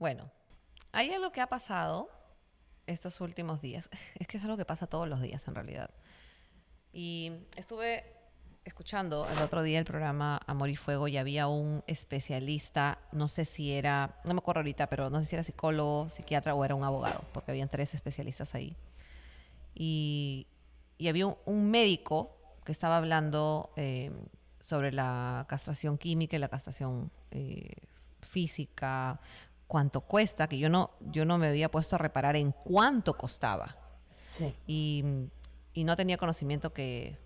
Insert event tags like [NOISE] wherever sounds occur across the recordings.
Bueno, hay algo que ha pasado estos últimos días. [LAUGHS] Es que es algo que pasa todos los días en realidad. Y estuve escuchando el otro día el programa Amor y Fuego y había un especialista, no sé si era, no me acuerdo ahorita, pero no sé si era psicólogo, psiquiatra o era un abogado, porque habían tres especialistas ahí. Y, había un, un médico que estaba hablando eh, sobre la castración química y la castración eh, física, cuánto cuesta, que yo no, yo no me había puesto a reparar en cuánto costaba. Sí. Y, y no tenía conocimiento que,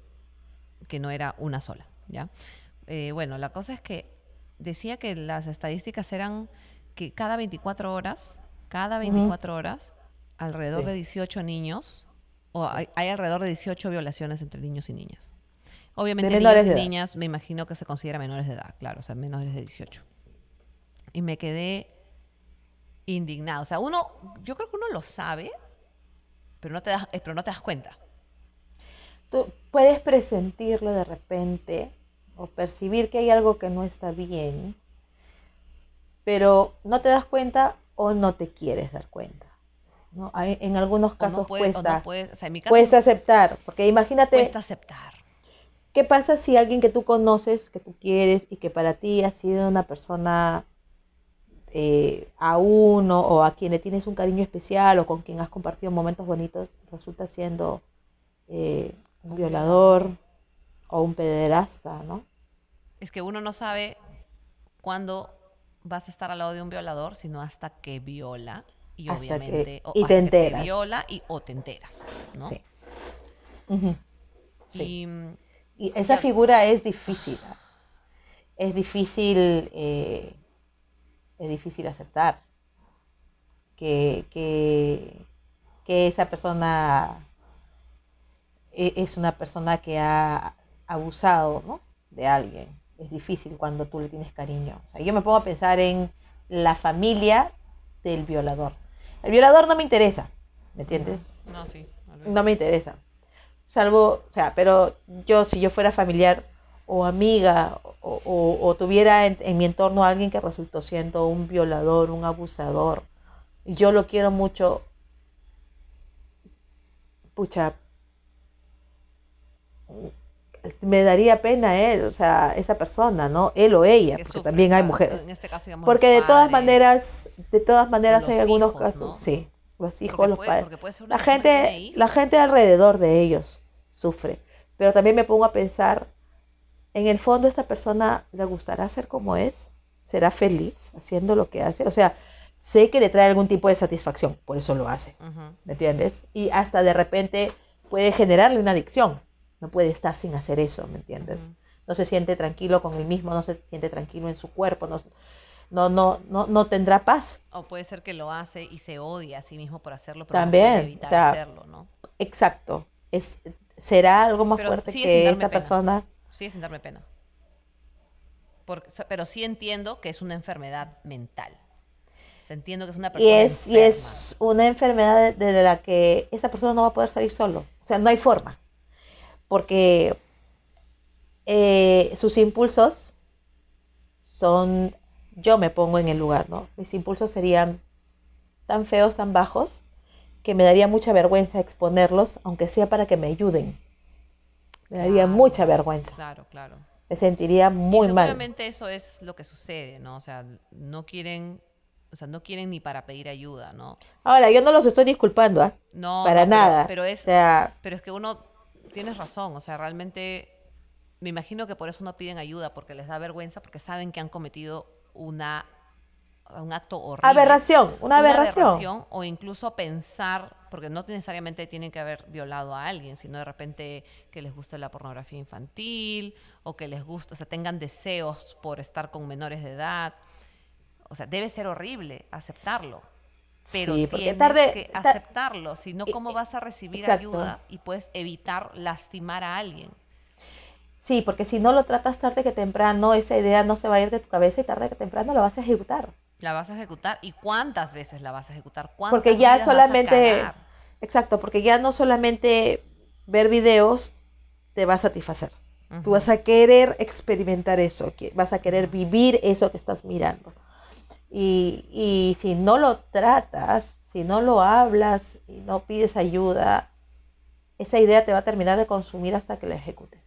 que no era una sola, ¿ya? Eh, bueno, la cosa es que decía que las estadísticas eran que cada 24 horas, cada 24 horas, alrededor Sí. de 18 niños, o hay, hay alrededor de 18 violaciones entre niños y niñas. Obviamente De niños y edad. niñas me imagino que se considera menores de edad, claro, o sea, menores de 18. Y me quedé indignada. O sea, uno, yo creo que uno lo sabe, pero no te das, eh, pero no te das cuenta. Tú puedes presentirlo de repente o percibir que hay algo que no está bien, pero no te das cuenta o no te quieres dar cuenta. ¿no? Hay- en algunos no casos puede- no cuesta, puede- o sea, en mi caso cuesta aceptar, porque imagínate cuesta aceptar. ¿Qué pasa si alguien que tú conoces, que tú quieres y que para ti ha sido una persona eh, a uno o a quien le tienes un cariño especial o con quien has compartido momentos bonitos, resulta siendo eh, un violador o un pederasta, ¿no? Es que uno no sabe cuándo vas a estar al lado de un violador, sino hasta que viola y Hasta que- obviamente o y hasta te que enteras. viola y o te enteras, ¿no? Sí. Sí. Y mm, Y esa figura es difícil. Es difícil, eh, es difícil aceptar que, que, que esa persona e- es una persona que ha abusado ¿no? de alguien. Es difícil cuando tú le tienes cariño. O sea, yo me pongo a pensar en la familia del violador. El violador no me interesa, ¿me entiendes? no, sí. no me interesa. Salvo, o sea, pero yo si yo fuera familiar o amiga o, o- o tuviera en, en mi entorno a alguien que resultó siendo un violador, un abusador, y yo lo quiero mucho, pucha, me daría pena él, o sea, esa persona, ¿no? Él o ella, Que porque sufre, también hay mujeres. En este caso, digamos, Porque de todas maneras, de todas maneras hay algunos hijos, casos, ¿no? sí, los hijos, porque los puede- padres. porque puede ser una La gente, la gente alrededor de ellos sufre. Pero también me pongo a pensar, en el fondo esta persona le gustará ser como es, será feliz haciendo lo que hace. O sea, sé que le trae algún tipo de satisfacción, por eso lo hace. ¿me entiendes? Y hasta de repente puede generarle una adicción. No puede estar sin hacer eso, ¿me entiendes? No se siente tranquilo con él mismo, no se siente tranquilo en su cuerpo, no, no, no, no, no tendrá paz. O puede ser que lo hace y se odia a sí mismo por hacerlo, pero También, no puede o evitar sea, hacerlo, ¿no? Exacto. Es, será algo más Pero fuerte que esta pena. persona. Sigue sin darme pena. Porque, pero sí entiendo que es una enfermedad mental. O sea, entiendo que es una Y persona es, y es una enfermedad de, de la que esa persona no va a poder salir solo. O sea, no hay forma. Porque eh, sus impulsos son, yo me pongo en el lugar, ¿no? Mis impulsos serían tan feos, tan bajos, que me daría mucha vergüenza exponerlos, aunque sea para que me ayuden. Me daría mucha vergüenza. Claro, claro. Me sentiría muy y mal. seguramente eso es lo que sucede, ¿no? O sea, no quieren, o sea, no quieren ni para pedir ayuda, ¿no? Ahora, yo no los estoy disculpando, ¿ah? No, Para no, pero- nada. Pero, es, O sea, pero es que uno tienes razón, o sea, realmente me imagino que por eso no piden ayuda, porque les da vergüenza, porque saben que han cometido una un acto horrible. aberración, una aberración. o incluso pensar, porque no necesariamente tienen que haber violado a alguien, sino de repente que les guste la pornografía infantil o que les guste, o sea, tengan deseos por estar con menores de edad. O sea, debe ser horrible aceptarlo. Pero Sí, porque tienes tarde- que ta- aceptarlo, si no, ¿cómo vas a recibir exacto. ayuda y puedes evitar lastimar a alguien? Sí, porque si no lo tratas tarde que temprano, esa idea no se va a ir de tu cabeza y tarde que temprano la vas a ejecutar. La vas a ejecutar y cuántas veces la vas a ejecutar. ¿Cuántas Porque ya vidas vas a solamente, exacto, porque ya no solamente ver videos te va a satisfacer. Tú vas a querer experimentar eso, que- vas a querer vivir eso que estás mirando. Y, y si no lo tratas, si no lo hablas y no pides ayuda, esa idea te va a terminar de consumir hasta que la ejecutes.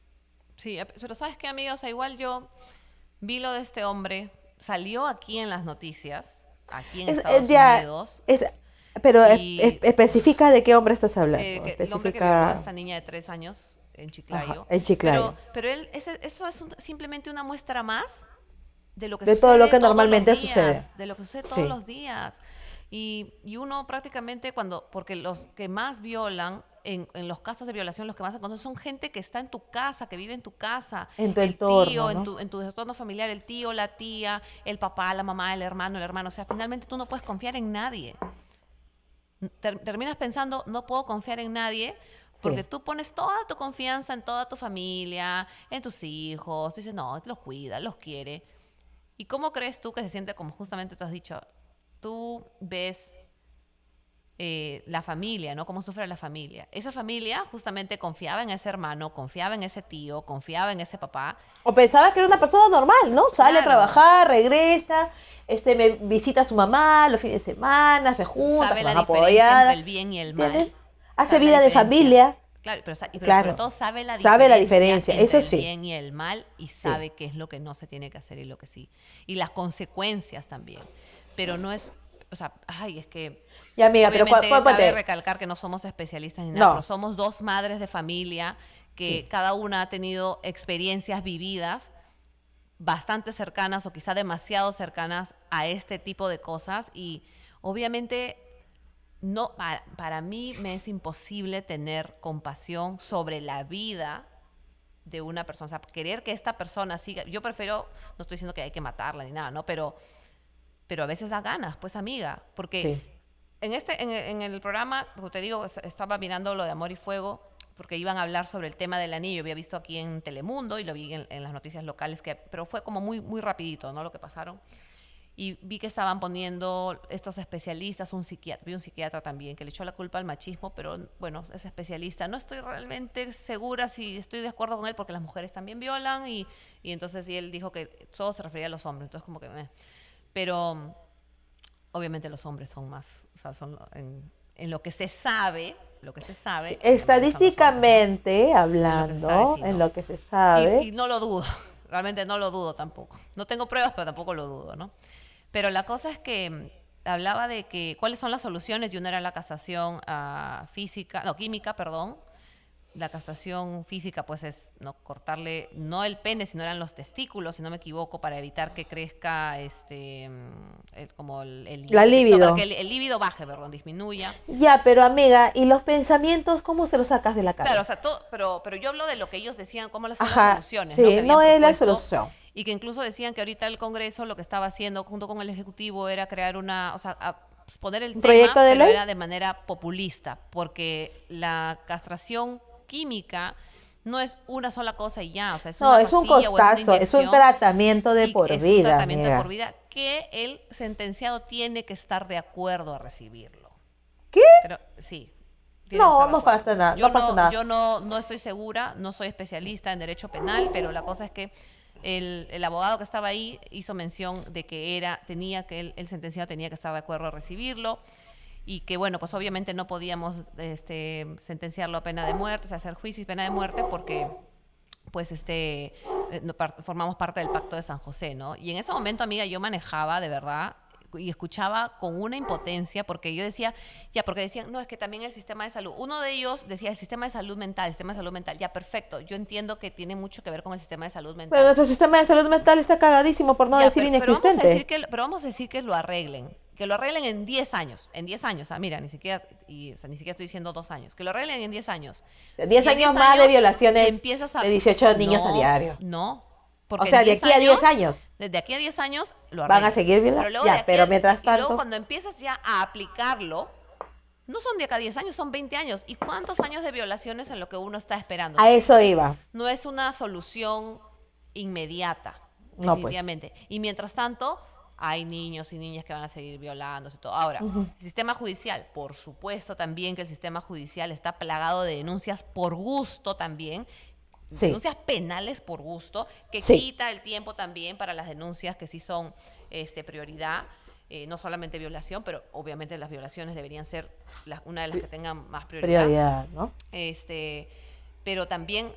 Sí, pero ¿sabes qué, amiga? O sea, igual yo vi lo de este hombre, salió aquí en las noticias, aquí en Es- Estados es ya- Unidos. Es- pero Y- es- es- especifica de qué hombre estás hablando. eh, que el hombre que violó especifica a esta niña de tres años en Chiclayo. Ajá, en Chiclayo. Pero, pero él, ese- eso es un- simplemente una muestra más de lo que De todo sucede lo que normalmente días, sucede. De lo que sucede Sí. todos los días. Y, y uno prácticamente cuando, porque los que más violan, en, en los casos de violación, los que más se conocen son gente que está en tu casa, que vive en tu casa. En tu el entorno, tío, ¿no? en, tu, en tu entorno familiar, el tío, la tía, el papá, la mamá, el hermano, el hermano. O sea, finalmente tú no puedes confiar en nadie. Ter- terminas pensando, no puedo confiar en nadie, porque Sí. tú pones toda tu confianza en toda tu familia, en tus hijos, tú dices, no, los cuida, los quiere. ¿Y cómo crees tú que se siente como justamente tú has dicho? Tú ves eh, la familia, ¿no? Cómo sufre la familia. Esa familia justamente confiaba en ese hermano, confiaba en ese tío, confiaba en ese papá. O pensaba que era una persona normal, ¿no? Sale a Claro. trabajar, regresa, este, me visita a su mamá los fines de semana, se junta, sabe se la diferencia entre el bien y el mal. ¿entiendes? Hace Sabe vida de diferencia. familia. Claro, pero, pero Claro. sobre todo sabe la Sabe la diferencia, diferencia, entre eso sí. el bien y el mal y sabe qué es lo que no se tiene que hacer y lo que sí. Y las consecuencias también. Pero no es, o sea, ay, es que Ya, amiga, pero ¿cuál- cuál- cabe recalcar que no somos especialistas ni nada, No. pero somos dos madres de familia que Sí. cada una ha tenido experiencias vividas bastante cercanas o quizá demasiado cercanas a este tipo de cosas y obviamente no para, para mí me es imposible tener compasión sobre la vida de una persona, o sea, querer que esta persona siga, yo prefiero, no estoy diciendo que hay que matarla ni nada, ¿no? Pero pero a veces da ganas, pues amiga, porque Sí. en este en, en el programa, como te digo, es- estaba mirando lo de Amor y Fuego porque iban a hablar sobre el tema del anillo. Había visto aquí en Telemundo y lo vi en, en las noticias locales, que, pero fue como muy, muy rapidito, ¿no? Lo que pasaron. Y vi que estaban poniendo estos especialistas, un psiquiatra, vi un psiquiatra también que le echó la culpa al machismo, pero bueno, es especialista. No estoy realmente segura si estoy de acuerdo con él porque las mujeres también violan y, y entonces y él dijo que todo se refería a los hombres, entonces como que... meh. Pero obviamente los hombres son más, o sea, son en, en lo que se sabe, lo que se sabe. Estadísticamente sabe, hablando, sí, en ¿no? lo que se sabe, Y, y no lo dudo, [LAUGHS] realmente no lo dudo tampoco. No tengo pruebas, pero tampoco lo dudo, ¿no? Pero la cosa es que mm, hablaba de que cuáles son las soluciones y una era la castración ah, física, no, química, perdón. La castración física, pues es no cortarle, no el pene, sino eran los testículos, si no me equivoco, para evitar que crezca este mm, es como el, el La no, que el, el líbido baje, perdón, disminuya. ya, pero amiga, ¿y los pensamientos cómo se los sacas de la cabeza? Claro, o sea, todo, pero, pero yo hablo de lo que ellos decían, cómo las son Ajá, las soluciones. sí, ¿no? Que no habían es la solución. Y que incluso decían que ahorita el Congreso lo que estaba haciendo junto con el Ejecutivo era crear una, o sea, a- poner el ¿Un tema, proyecto de pero ley? era de manera populista, porque la castración química no es una sola cosa y ya, o sea, es no, una es un costazo, es un tratamiento de por es un vida, tratamiento de por vida que el sentenciado tiene que estar de acuerdo a recibirlo. ¿Qué? Pero sí. No, no pasa nada, Yo no pasa nada. Yo no, no estoy segura, no soy especialista en derecho penal, pero la cosa es que el, el abogado que estaba ahí hizo mención de que era, tenía que el, el sentenciado tenía que estar de acuerdo a recibirlo y que bueno, pues obviamente no podíamos este, sentenciarlo a pena de muerte, o sea, hacer juicio y pena de muerte porque pues este eh, formamos parte del pacto de San José, ¿no? Y en ese momento, amiga, yo manejaba de verdad y escuchaba con una impotencia porque yo decía, ya, porque decían, no, es que también el sistema de salud, uno de ellos decía, el sistema de salud mental, el sistema de salud mental, ya, perfecto, yo entiendo que tiene mucho que ver con el sistema de salud mental. Pero nuestro sistema de salud mental está cagadísimo, por no Ya, decir pero, pero vamos a inexistente. decir que, pero vamos a decir que lo arreglen. Que lo arreglen en 10 años. En 10 años. Ah, mira, ni siquiera, y, o sea, ni siquiera estoy diciendo dos años. Que lo arreglen en 10 años. 10 Y en años más de violaciones empiezas a- de 18 niños a diario. No. O sea, de aquí a 10 años. Desde aquí a 10 años lo Van a seguir violando. Pero luego Ya, pero a- mientras y luego tanto- cuando empiezas ya a aplicarlo, no son de acá a 10 años, son 20 años. ¿Y cuántos años de violaciones en lo que uno está esperando? A eso iba. no es una solución inmediata, No, pues. definitivamente. Y mientras tanto, hay niños y niñas que van a seguir violándose todo. Ahora, el sistema judicial, por supuesto también que el sistema judicial está plagado de denuncias por gusto también. Sí. Denuncias penales por gusto, que Sí. quita el tiempo también para las denuncias que sí son este, prioridad. eh, no solamente violación, pero obviamente las violaciones deberían ser las- una de las que tengan más prioridad. Prioridad, ¿no? Este, pero también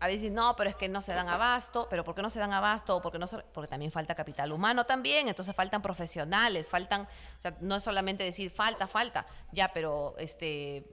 a veces no, pero es que no se dan abasto, pero ¿por qué no se dan abasto? Porque no se- porque también falta capital humano también, entonces faltan profesionales, faltan, o sea, no es solamente decir falta, falta, ya, pero este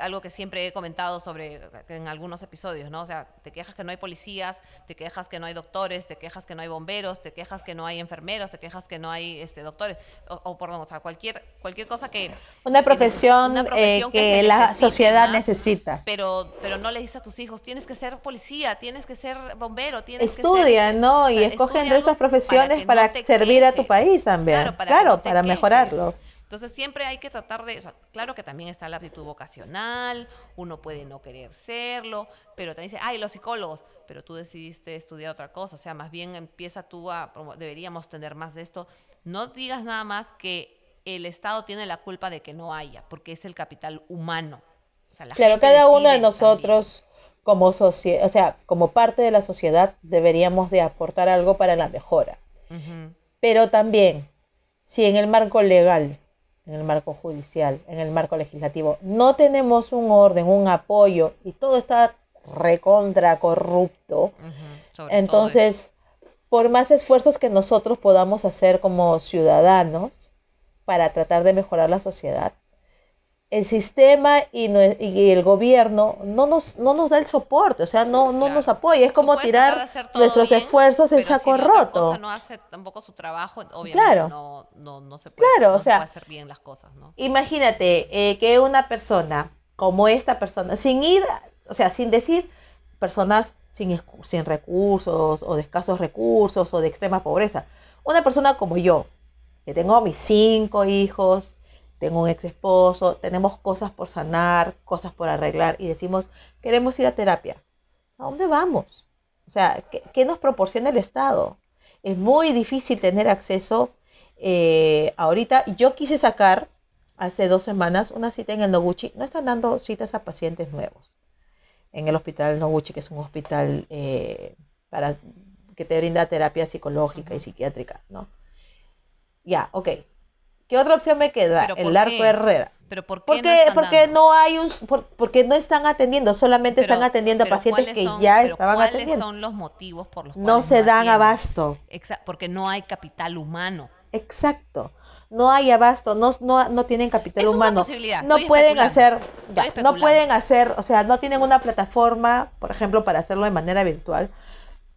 algo que siempre he comentado sobre en algunos episodios, ¿no? O sea, te quejas que no hay policías, te quejas que no hay doctores, te quejas que no hay bomberos, te quejas que no hay enfermeros, te quejas que no hay este doctores o, o perdón, o sea, cualquier cualquier cosa que Una que profesión, eh, que, se la necesite sociedad necesita. pero pero no le dices a tus hijos tienes que ser policía tienes que ser bombero tienes Estudia, que ser ¿no? o Y sea, escoge estudia entre estas profesiones que para, no servir a tu país también. claro para, Claro, que no te para quejes. mejorarlo. Entonces siempre hay que tratar de o sea, claro que también está la aptitud vocacional uno puede no querer serlo pero también dice ay los psicólogos pero tú decidiste estudiar otra cosa o sea más bien empieza tú a deberíamos tener más de esto. No digas nada más que el Estado tiene la culpa de que no haya porque es el capital humano. O sea, la Claro, cada uno de nosotros como sociedad, o sea, como parte de la sociedad deberíamos de aportar algo para la mejora. Pero también, si en el marco legal, en el marco judicial, en el marco legislativo, no tenemos un orden, un apoyo y todo está recontra corrupto, entonces, por más esfuerzos que nosotros podamos hacer como ciudadanos para tratar de mejorar la sociedad, el sistema y, el gobierno no nos, no nos da el soporte, o sea, no, no Claro. nos apoya. Es como tirar nuestros bien, esfuerzos en saco si roto. cosa no hace tampoco su trabajo, obviamente Claro. no, no, no se puede, Claro, o se sea, puede hacer bien las cosas, ¿no? Imagínate eh, que una persona como esta persona, sin ir, o sea, sin decir personas sin, sin recursos o de escasos recursos o de extrema pobreza, una persona como yo, que tengo mis cinco hijos, tengo un ex esposo, tenemos cosas por sanar, cosas por arreglar y decimos, queremos ir a terapia. ¿A dónde vamos? O sea, ¿qué, qué nos proporciona el Estado? Es muy difícil tener acceso eh, ahorita. Yo quise sacar hace dos semanas una cita en el Noguchi. No están dando citas a pacientes nuevos en el hospital Noguchi, que es un hospital eh, para que te brinda terapia psicológica y psiquiátrica, ¿no? Ya, ok. ¿Qué otra opción me queda? ¿Pero por El Arco qué? Herrera. Pero ¿por qué ¿Por no porque no hay un por- porque no están atendiendo, solamente Pero- están atendiendo a pacientes ¿cuáles que son- ya estaban ¿cuáles atendiendo. son los motivos por los No cuales se dan abasto. Porque no hay capital humano. Exacto. No hay abasto, no, no, no tienen capital Es una humano. posibilidad, No estoy pueden hacer, ya, no pueden hacer, o sea, no tienen una plataforma, por ejemplo, para hacerlo de manera virtual,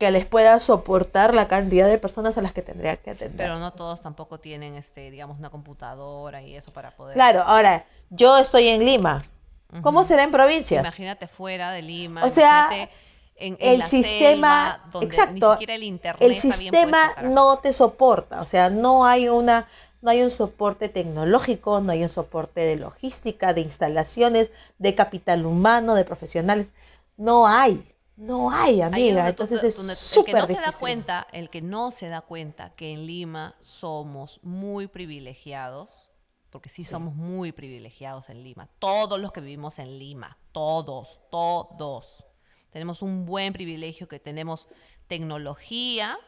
que les pueda soportar la cantidad de personas a las que tendría que atender. Pero no todos tampoco tienen, este, digamos, una computadora y eso para poder... Claro, ahora, yo estoy en Lima. ¿Cómo será en provincias? Imagínate fuera de Lima. O sea, en, en el la sistema, selva, donde exacto, ni siquiera el internet el está bien sistema carajo. no te soporta, o sea, no hay una no hay un soporte tecnológico, no hay un soporte de logística, de instalaciones, de capital humano, de profesionales, no hay, no hay, amiga, donde entonces es el que no se da cuenta, el que no se da cuenta que en Lima somos muy privilegiados, porque sí, somos muy privilegiados en Lima, todos los que vivimos en Lima, todos, todos. Tenemos un buen privilegio que tenemos tecnología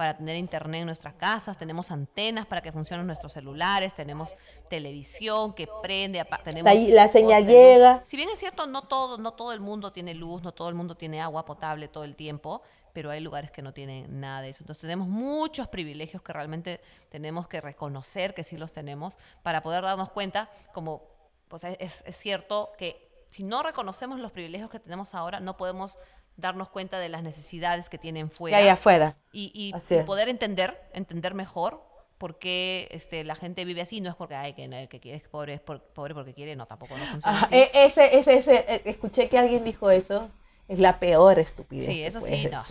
para tener internet en nuestras casas, tenemos antenas para que funcionen nuestros celulares, tenemos televisión que prende, tenemos La- la señal luz. llega. Si bien es cierto, no todo, no todo el mundo tiene luz, no todo el mundo tiene agua potable todo el tiempo, pero hay lugares que no tienen nada de eso. Entonces tenemos muchos privilegios que realmente tenemos que reconocer que sí los tenemos para poder darnos cuenta, como pues, es, es cierto que si no reconocemos los privilegios que tenemos ahora, no podemos darnos cuenta de las necesidades que tienen Que fuera hay afuera. y, y- poder entender, entender mejor por qué este, la gente vive así. No es porque ay, que el que quiere es pobre, es por- pobre porque quiere, no, tampoco no funciona Ajá, así. e- ese, ese, ese, eh, escuché que alguien dijo eso, es la peor estupidez. Sí, eso sí, no.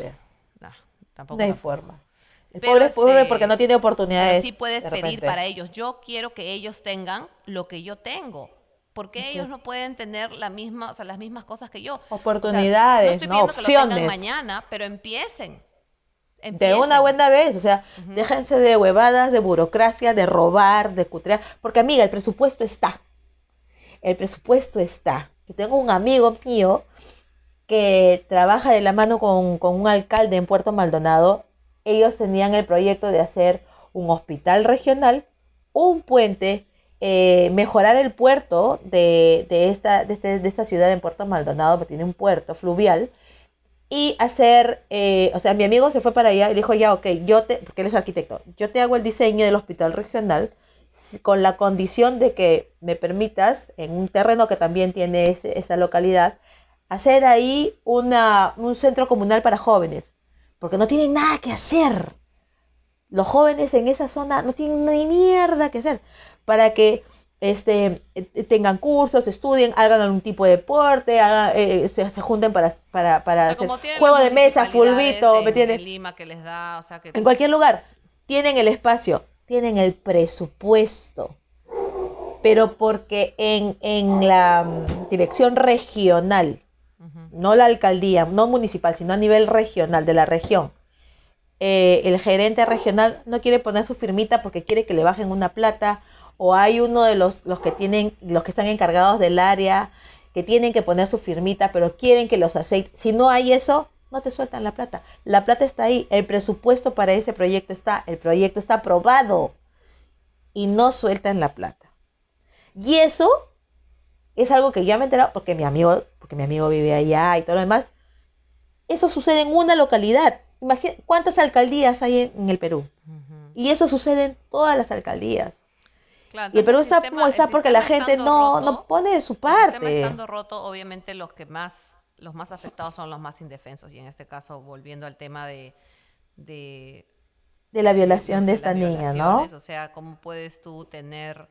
No, tampoco. No hay no. forma. El Pero, pobre es pobre este, porque no tiene Pero oportunidades. sí puedes de pedir para ellos. Yo quiero que ellos tengan lo que yo tengo. ¿Por qué ellos no pueden tener la misma, o sea, las mismas cosas que yo? O sea, Oportunidades, no estoy ¿no? pidiendo que lo Opciones. mañana, pero empiecen. De una buena vez, o sea, déjense de huevadas, de burocracia, de robar, de cutrear, porque amiga, el presupuesto está. El presupuesto está. Yo tengo un amigo mío que trabaja de la mano con, con un alcalde en Puerto Maldonado. Ellos tenían el proyecto de hacer un hospital regional, un puente, eh, mejorar el puerto de, de esta, de, este- de esta ciudad en Puerto Maldonado, que tiene un puerto fluvial, y hacer, eh, o sea, mi amigo se fue para allá y dijo, ya, ok, yo te, porque él es arquitecto, yo te hago el diseño del hospital regional con la condición de que me permitas, en un terreno que también tiene ese- esa localidad, hacer ahí una, un centro comunal para jóvenes, porque no tienen nada que hacer. Los jóvenes en esa zona no tienen ni mierda que hacer para que este, eh, tengan cursos, estudien, hagan algún tipo de deporte, hagan, eh, se, se junten para, para, para hacer juego de mesa, fulbito, en- ¿me entiendes? Lima que les da, o sea, que En cualquier lugar. Tienen el espacio, tienen el presupuesto. Pero porque en, en la mm, dirección regional, no la alcaldía, no municipal, sino a nivel regional, de la región, eh, el gerente regional no quiere poner su firmita porque quiere que le bajen una plata, o hay uno de los, los que tienen, los que están encargados del área, que tienen que poner su firmita, pero quieren que los aceites. Si no hay eso, no te sueltan la plata. La plata está ahí, el presupuesto para ese proyecto está, el proyecto está aprobado y no sueltan la plata. Y eso es algo que ya me he enterado porque mi amigo, porque mi amigo vive allá y todo lo demás. Eso sucede en una localidad. Imagina cuántas alcaldías hay en, en el Perú. Y eso sucede en todas las alcaldías. Claro, Y el Perú está como está porque la gente no, roto, no pone de su El sistema parte. estando roto, obviamente los que más, los más afectados son los más indefensos. Y en este caso, volviendo al tema de, de, De la violación de esta niña, ¿no? O sea, ¿cómo puedes tú tener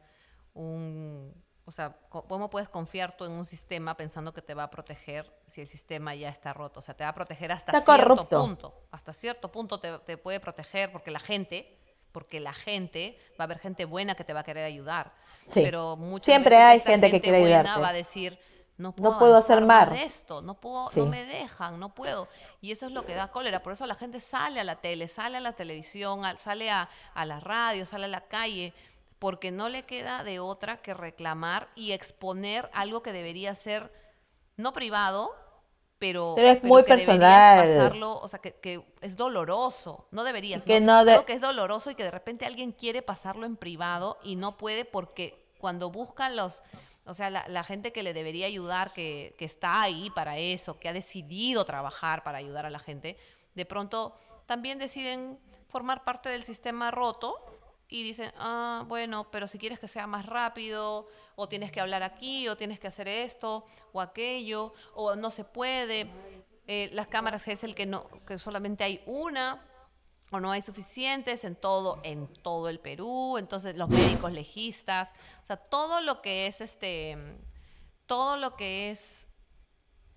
un... O sea, ¿cómo puedes confiar tú en un sistema pensando que te va a proteger si el sistema ya está roto? O sea, te va a proteger hasta Está cierto corrupto. punto. Hasta cierto punto te, te puede proteger porque la gente, porque la gente, va a haber gente buena que te va a querer ayudar. Sí. Pero muchas Siempre veces hay esta gente que quiere ayudarte. va a decir, no puedo, puedo hacer más". de esto, no puedo, Sí. no me dejan, no puedo. Y eso es lo que da cólera. Por eso la gente sale a la tele, sale a la televisión, al- sale a, a la radio, sale a la calle, porque no le queda de otra que reclamar y exponer algo que debería ser no privado, pero, Pero es muy que personal. pasarlo, o sea, que, que es doloroso. No deberías. que ¿no? no de- Algo que es doloroso y que de repente alguien quiere pasarlo en privado y no puede porque cuando buscan los, o sea, la, la gente que le debería ayudar, que, que está ahí para eso, que ha decidido trabajar para ayudar a la gente, de pronto también deciden formar parte del sistema roto y dicen, ah, bueno, pero si quieres que sea más rápido, o tienes que hablar aquí, o tienes que hacer esto, o aquello, o no se puede, eh, las cámaras es el que no, que solamente hay una, o no hay suficientes en todo, en todo el Perú, entonces los médicos legistas, o sea, todo lo que es este, todo lo que es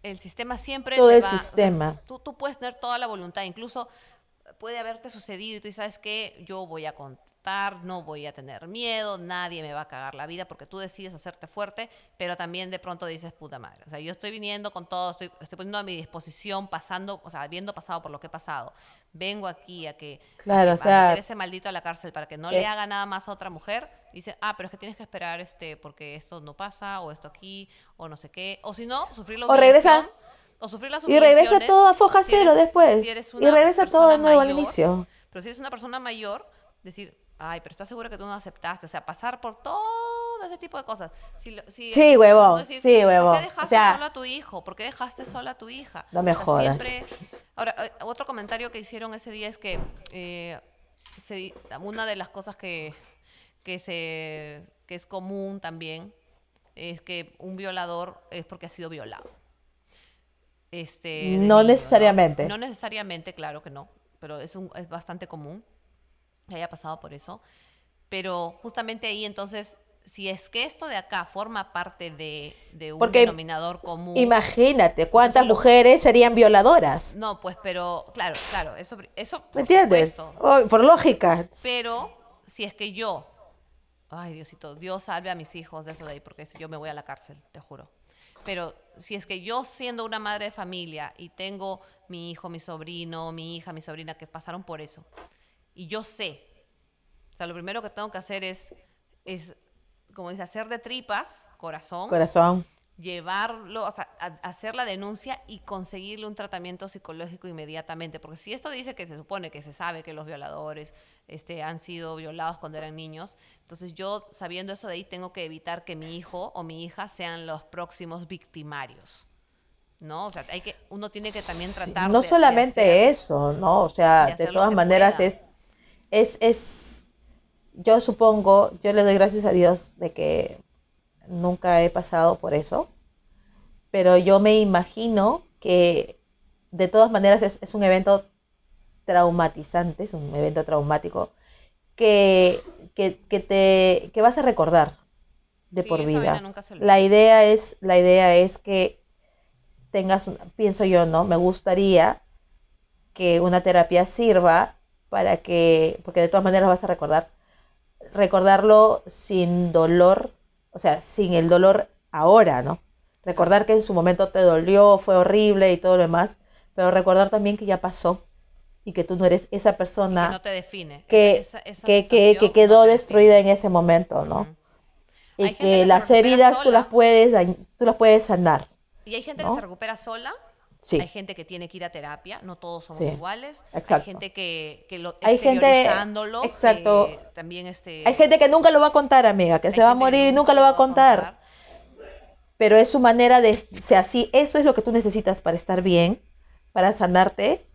el sistema siempre Todo el va- o sea, sistema. tú, tú puedes tener toda la voluntad, incluso puede haberte sucedido y tú dices, sabes qué, yo voy a contar, no voy a tener miedo, nadie me va a cagar la vida porque tú decides hacerte fuerte, pero también de pronto dices, puta madre, o sea, yo estoy viniendo con todo, estoy, estoy poniendo a mi disposición, pasando, o sea, habiendo pasado por lo que he pasado, vengo aquí a que, a Claro, que- o sea, a meter ese maldito a la cárcel para que no le es- haga nada más a otra mujer, dice, ah, pero es que tienes que esperar este, porque esto no pasa, o esto aquí, o no sé qué, o si no, sufrir la O regresa- humillación, o sufrir las Y regresa todo a foja si cero eres- después. si eres y regresa todo de nuevo al mayor, inicio. Pero si eres una persona mayor, decir, ay, pero estás segura que tú no aceptaste. O sea, pasar por todo ese tipo de cosas. Si, si- Sí, huevón, no decir, sí, ¿Por huevón. qué O dejaste sea- solo a tu hijo? ¿Por qué dejaste sola a tu hija? No me O sea, jodas. Siempre... Ahora, eh, otro comentario que hicieron ese día es que eh, se una de las cosas que, que, se, que es común también es que un violador es porque ha sido violado. Este, No necesariamente. No necesariamente, claro que no, pero es, un, es bastante común que haya pasado por eso. Pero justamente ahí entonces, si es que esto de acá forma parte de, de un Porque denominador común. Imagínate cuántas Eso lo- mujeres serían violadoras. No, pues, pero claro, claro, eso, eso ¿Me por entiendes? supuesto. Oh, por lógica. Pero si es que yo, ay Diosito, Dios salve a mis hijos de eso de ahí, porque yo me voy a la cárcel, te juro. Pero si es que yo siendo una madre de familia y tengo mi hijo, mi sobrino, mi hija, mi sobrina que pasaron por eso, y yo sé, o sea, lo primero que tengo que hacer es, es como dice, hacer de tripas, corazón, Corazón. llevarlo, o sea, a- hacer la denuncia y conseguirle un tratamiento psicológico inmediatamente. Porque si esto dice que se supone que se sabe que los violadores este, han sido violados cuando eran niños, entonces yo, sabiendo eso de ahí, tengo que evitar que mi hijo o mi hija sean los próximos victimarios. ¿No? O sea, hay que, uno tiene que también Sí, tratar no de- de solamente hacer- eso, ¿no? O sea, de todas maneras pueda. es, es, es, yo supongo, yo le doy gracias a Dios de que nunca he pasado por eso, pero yo me imagino que de todas maneras es, es un evento traumatizante, es un evento traumático que, que, que te que vas a recordar de Sí, por vida. La idea es, la idea es que tengas, un- pienso yo, ¿no? Me gustaría que una terapia sirva para que, porque de todas maneras vas a recordar, recordarlo sin dolor, o sea, sin el dolor ahora, ¿no? Recordar que en su momento te dolió, fue horrible y todo lo demás, pero recordar también que ya pasó y que tú no eres esa que persona no te define. que, Esa- esa- esa que, que, quedó no destruida define. en ese momento, ¿no? Y que las heridas tú las puedes tú las puedes sanar. Y hay gente ¿no? que se recupera sola, Sí. hay gente que tiene que ir a terapia, no todos somos Sí, iguales. Hay gente que, que lo Hay gente- exteriorizándolo, exacto. eh, también este Hay gente que nunca lo va a contar, amiga, que se va a gente que morir y nunca lo va a contar. contar. Pero es su manera de, o sea, sí, eso es lo que tú necesitas para estar bien, para sanarte.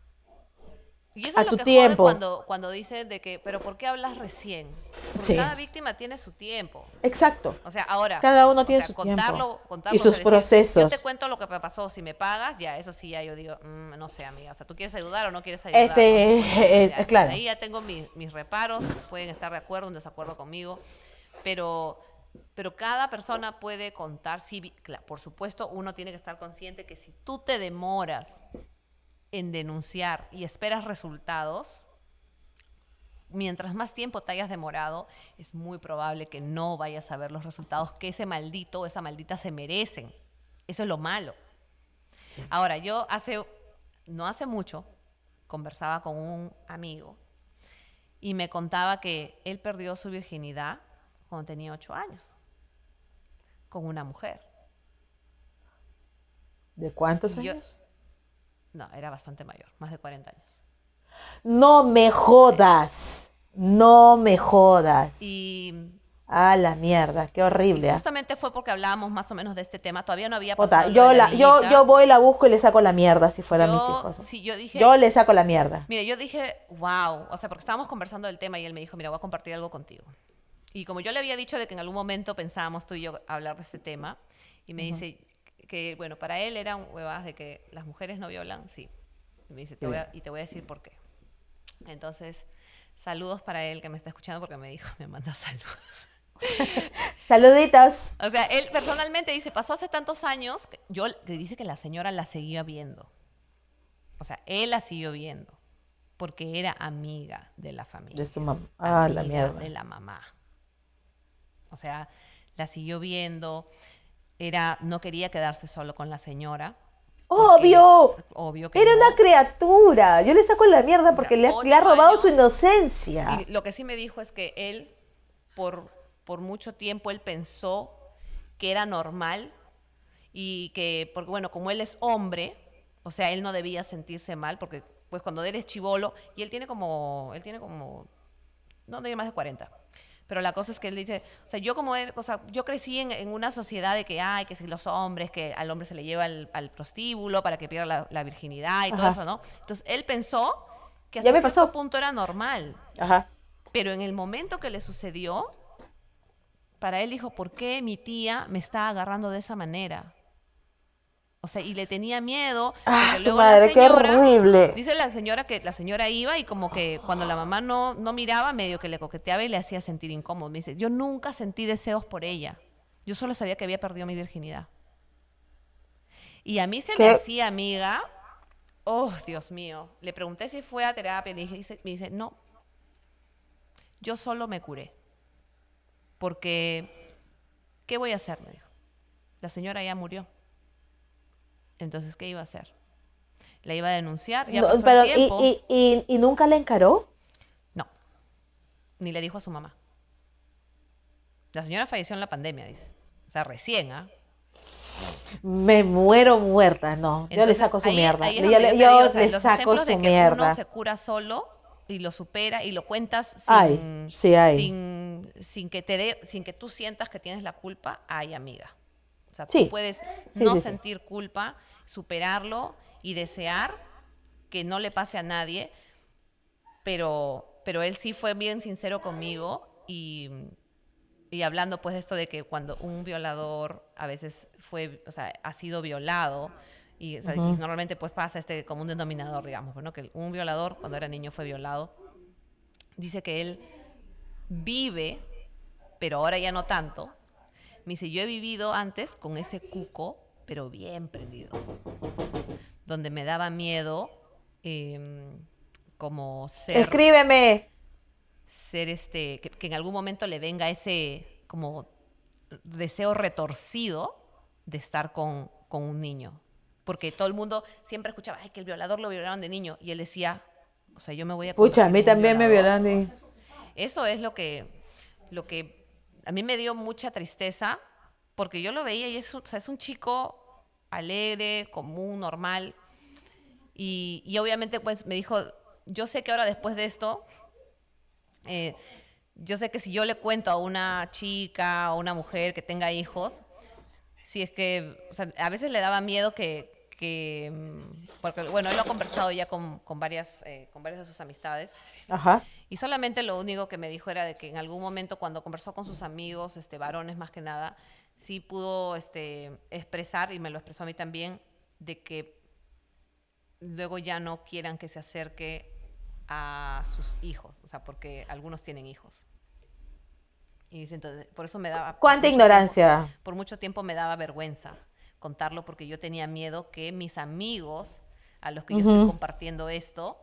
Y eso a es lo tu que tiempo. jode cuando, cuando dice de que, pero ¿por qué hablas recién? Porque Sí. cada víctima tiene su tiempo. Exacto. O sea, ahora. Cada uno o tiene sea, su contarlo, tiempo. contarlo, Y o sea, sus decir, procesos. Yo te cuento lo que me pasó, si me pagas, ya, eso sí, ya yo digo, mm, no sé, amiga. O sea, ¿tú quieres ayudar o no quieres ayudar? Este, No eh, ya, claro. Ahí ya tengo mis, mis reparos, pueden estar de acuerdo o en desacuerdo conmigo, pero, pero cada persona puede contar, sí, por supuesto, uno tiene que estar consciente que si tú te demoras en denunciar y esperas resultados, mientras más tiempo te hayas demorado, es muy probable que no vayas a ver los resultados que ese maldito o esa maldita se merecen. Eso es lo malo. Ahora, yo hace, no hace mucho, conversaba con un amigo y me contaba que él perdió su virginidad cuando tenía ocho años, con una mujer. ¿De cuántos Y yo- años? No, era bastante mayor, más de 40 años. No me jodas. No me jodas. Y Ah, la mierda, qué horrible. ¿ah? justamente fue porque hablábamos más o menos de este tema. Todavía no había pasado. yo, de la, yo, yo voy, la busco y le saco la mierda si fuera mis Yo- hijos. sí, yo dije, Yo le saco la mierda. mire, yo dije, wow, o sea, porque estábamos conversando del tema y él me dijo, mira, voy a compartir algo contigo. Y como yo le había dicho de que en algún momento pensábamos tú y yo hablar de este tema, y me dice que, bueno, para él eran huevadas de que las mujeres no violan, sí. Y me dice, te voy a- y te voy a decir por qué. Entonces, saludos para él que me está escuchando porque me dijo, [LAUGHS] me manda saludos. [LAUGHS] Saluditos. O sea, él personalmente dice, pasó hace tantos años, que yo le dice que la señora la seguía viendo. O sea, él la siguió viendo porque era amiga de la familia. De su mamá. Ah, la amiga mierda. de la mamá. O sea, la siguió viendo, era no quería quedarse solo con la señora. porque- Obvio. Obvio que Era no. una criatura. Yo le saco la mierda porque le, ha- le ha ocho robado años. su inocencia. Y lo que sí me dijo es que él, por, por mucho tiempo, él pensó que era normal y que, porque bueno, como él es hombre, o sea, él no debía sentirse mal, porque pues cuando él es chivolo, y él tiene como, él tiene como, no tiene más de 40. Pero la cosa es que él dice, o sea, yo como él, o sea, yo crecí en, en una sociedad de que, ay, que si los hombres, que al hombre se le lleva al, al prostíbulo para que pierda la, la virginidad y todo eso, ¿no? Entonces, él pensó que Ya hasta me cierto pasó. punto era normal. Ajá. Pero en el momento que le sucedió, para él dijo, ¿por qué mi tía me está agarrando de esa manera? O sea, y le tenía miedo. Ah, luego la madre, qué horrible. Dice la señora que la señora iba y como que cuando la mamá no, no miraba, medio que le coqueteaba y le hacía sentir incómodo. Me dice, yo nunca sentí deseos por ella. Yo solo sabía que había perdido mi virginidad. Y a mí se me hacía amiga. Oh, Dios mío. Le pregunté si fue a terapia. Le dije, me dice, no. Yo solo me curé. Porque, ¿qué voy a hacer? Me dijo. La señora ya murió. Entonces, ¿qué iba a hacer? La iba a denunciar. Ya No, pasó pero, ¿y, tiempo. y, y, y nunca la encaró? No. Ni le dijo a su mamá. La señora falleció en la pandemia, dice. O sea, recién, ¿ah? me muero muerta, no. yo le Entonces, saco su ahí- mierda. ahí yo le, yo o sea, le saco ejemplos de su que mierda. Uno se cura solo y lo supera y lo cuentas sin, Ay, sí sin, sin que te dé, sin que tú sientas que tienes la culpa, hay amiga. O sea, Sí. tú puedes Sí, no sí, sentir culpa, superarlo y desear que no le pase a nadie, pero, pero él sí fue bien sincero conmigo y, y hablando pues de esto de que cuando un violador a veces fue, o sea, ha sido violado y, o sea, y normalmente pues pasa este común denominador, digamos, bueno, que un violador cuando era niño fue violado, dice que él vive, pero ahora ya no tanto. Me dice, yo he vivido antes con ese cuco, pero bien prendido, donde me daba miedo em, como ser Escríbeme. ser este, que, que en algún momento le venga ese como deseo retorcido de estar con, con un niño. Porque todo el mundo siempre escuchaba, ay, que el violador lo violaron de niño. Y él decía, o sea, yo me voy a... Pucha, a mí también me violador". violaron. y- Eso es lo que, lo que a mí me dio mucha tristeza, porque yo lo veía y es, es un chico alegre, común, normal. Y, y obviamente pues me dijo, yo sé que ahora después de esto, eh, yo sé que si yo le cuento a una chica o una mujer que tenga hijos, si es que, a veces le daba miedo que, que, mm, porque bueno, él lo ha conversado ya con, con varias, eh, con varias de sus amistades, Ajá. y solamente lo único que me dijo era de que en algún momento cuando conversó con sus amigos, este, varones más que nada, sí pudo este, expresar, y me lo expresó a mí también, de que luego ya no quieran que se acerque a sus hijos, o sea, porque algunos tienen hijos. Y dice, entonces, por eso me daba... ¿Cuánta ignorancia? tiempo- por mucho tiempo me daba vergüenza contarlo porque yo tenía miedo que mis amigos a los que yo estoy compartiendo esto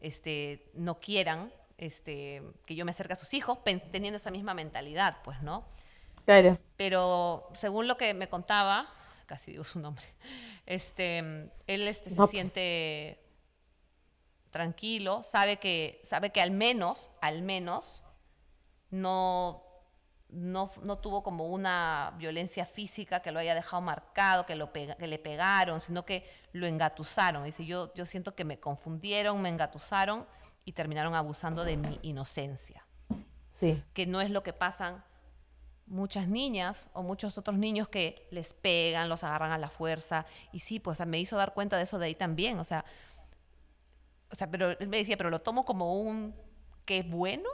este, no quieran este, que yo me acerque a sus hijos teniendo esa misma mentalidad, pues, ¿no? Claro. Pero según lo que me contaba, casi digo su nombre, [LAUGHS] este, él este, se No. siente tranquilo, sabe que, sabe que al menos, al menos, no, no, no tuvo como una violencia física que lo haya dejado marcado, que, lo pega- que le pegaron, sino que lo engatusaron. Dice, yo, yo siento que me confundieron, me engatusaron y terminaron abusando de mi inocencia Sí. que no es lo que pasan muchas niñas o muchos otros niños que les pegan, los agarran a la fuerza. Y sí, pues me hizo dar cuenta de eso de ahí también. O sea, o sea, pero él me decía, pero lo tomo como un qué bueno,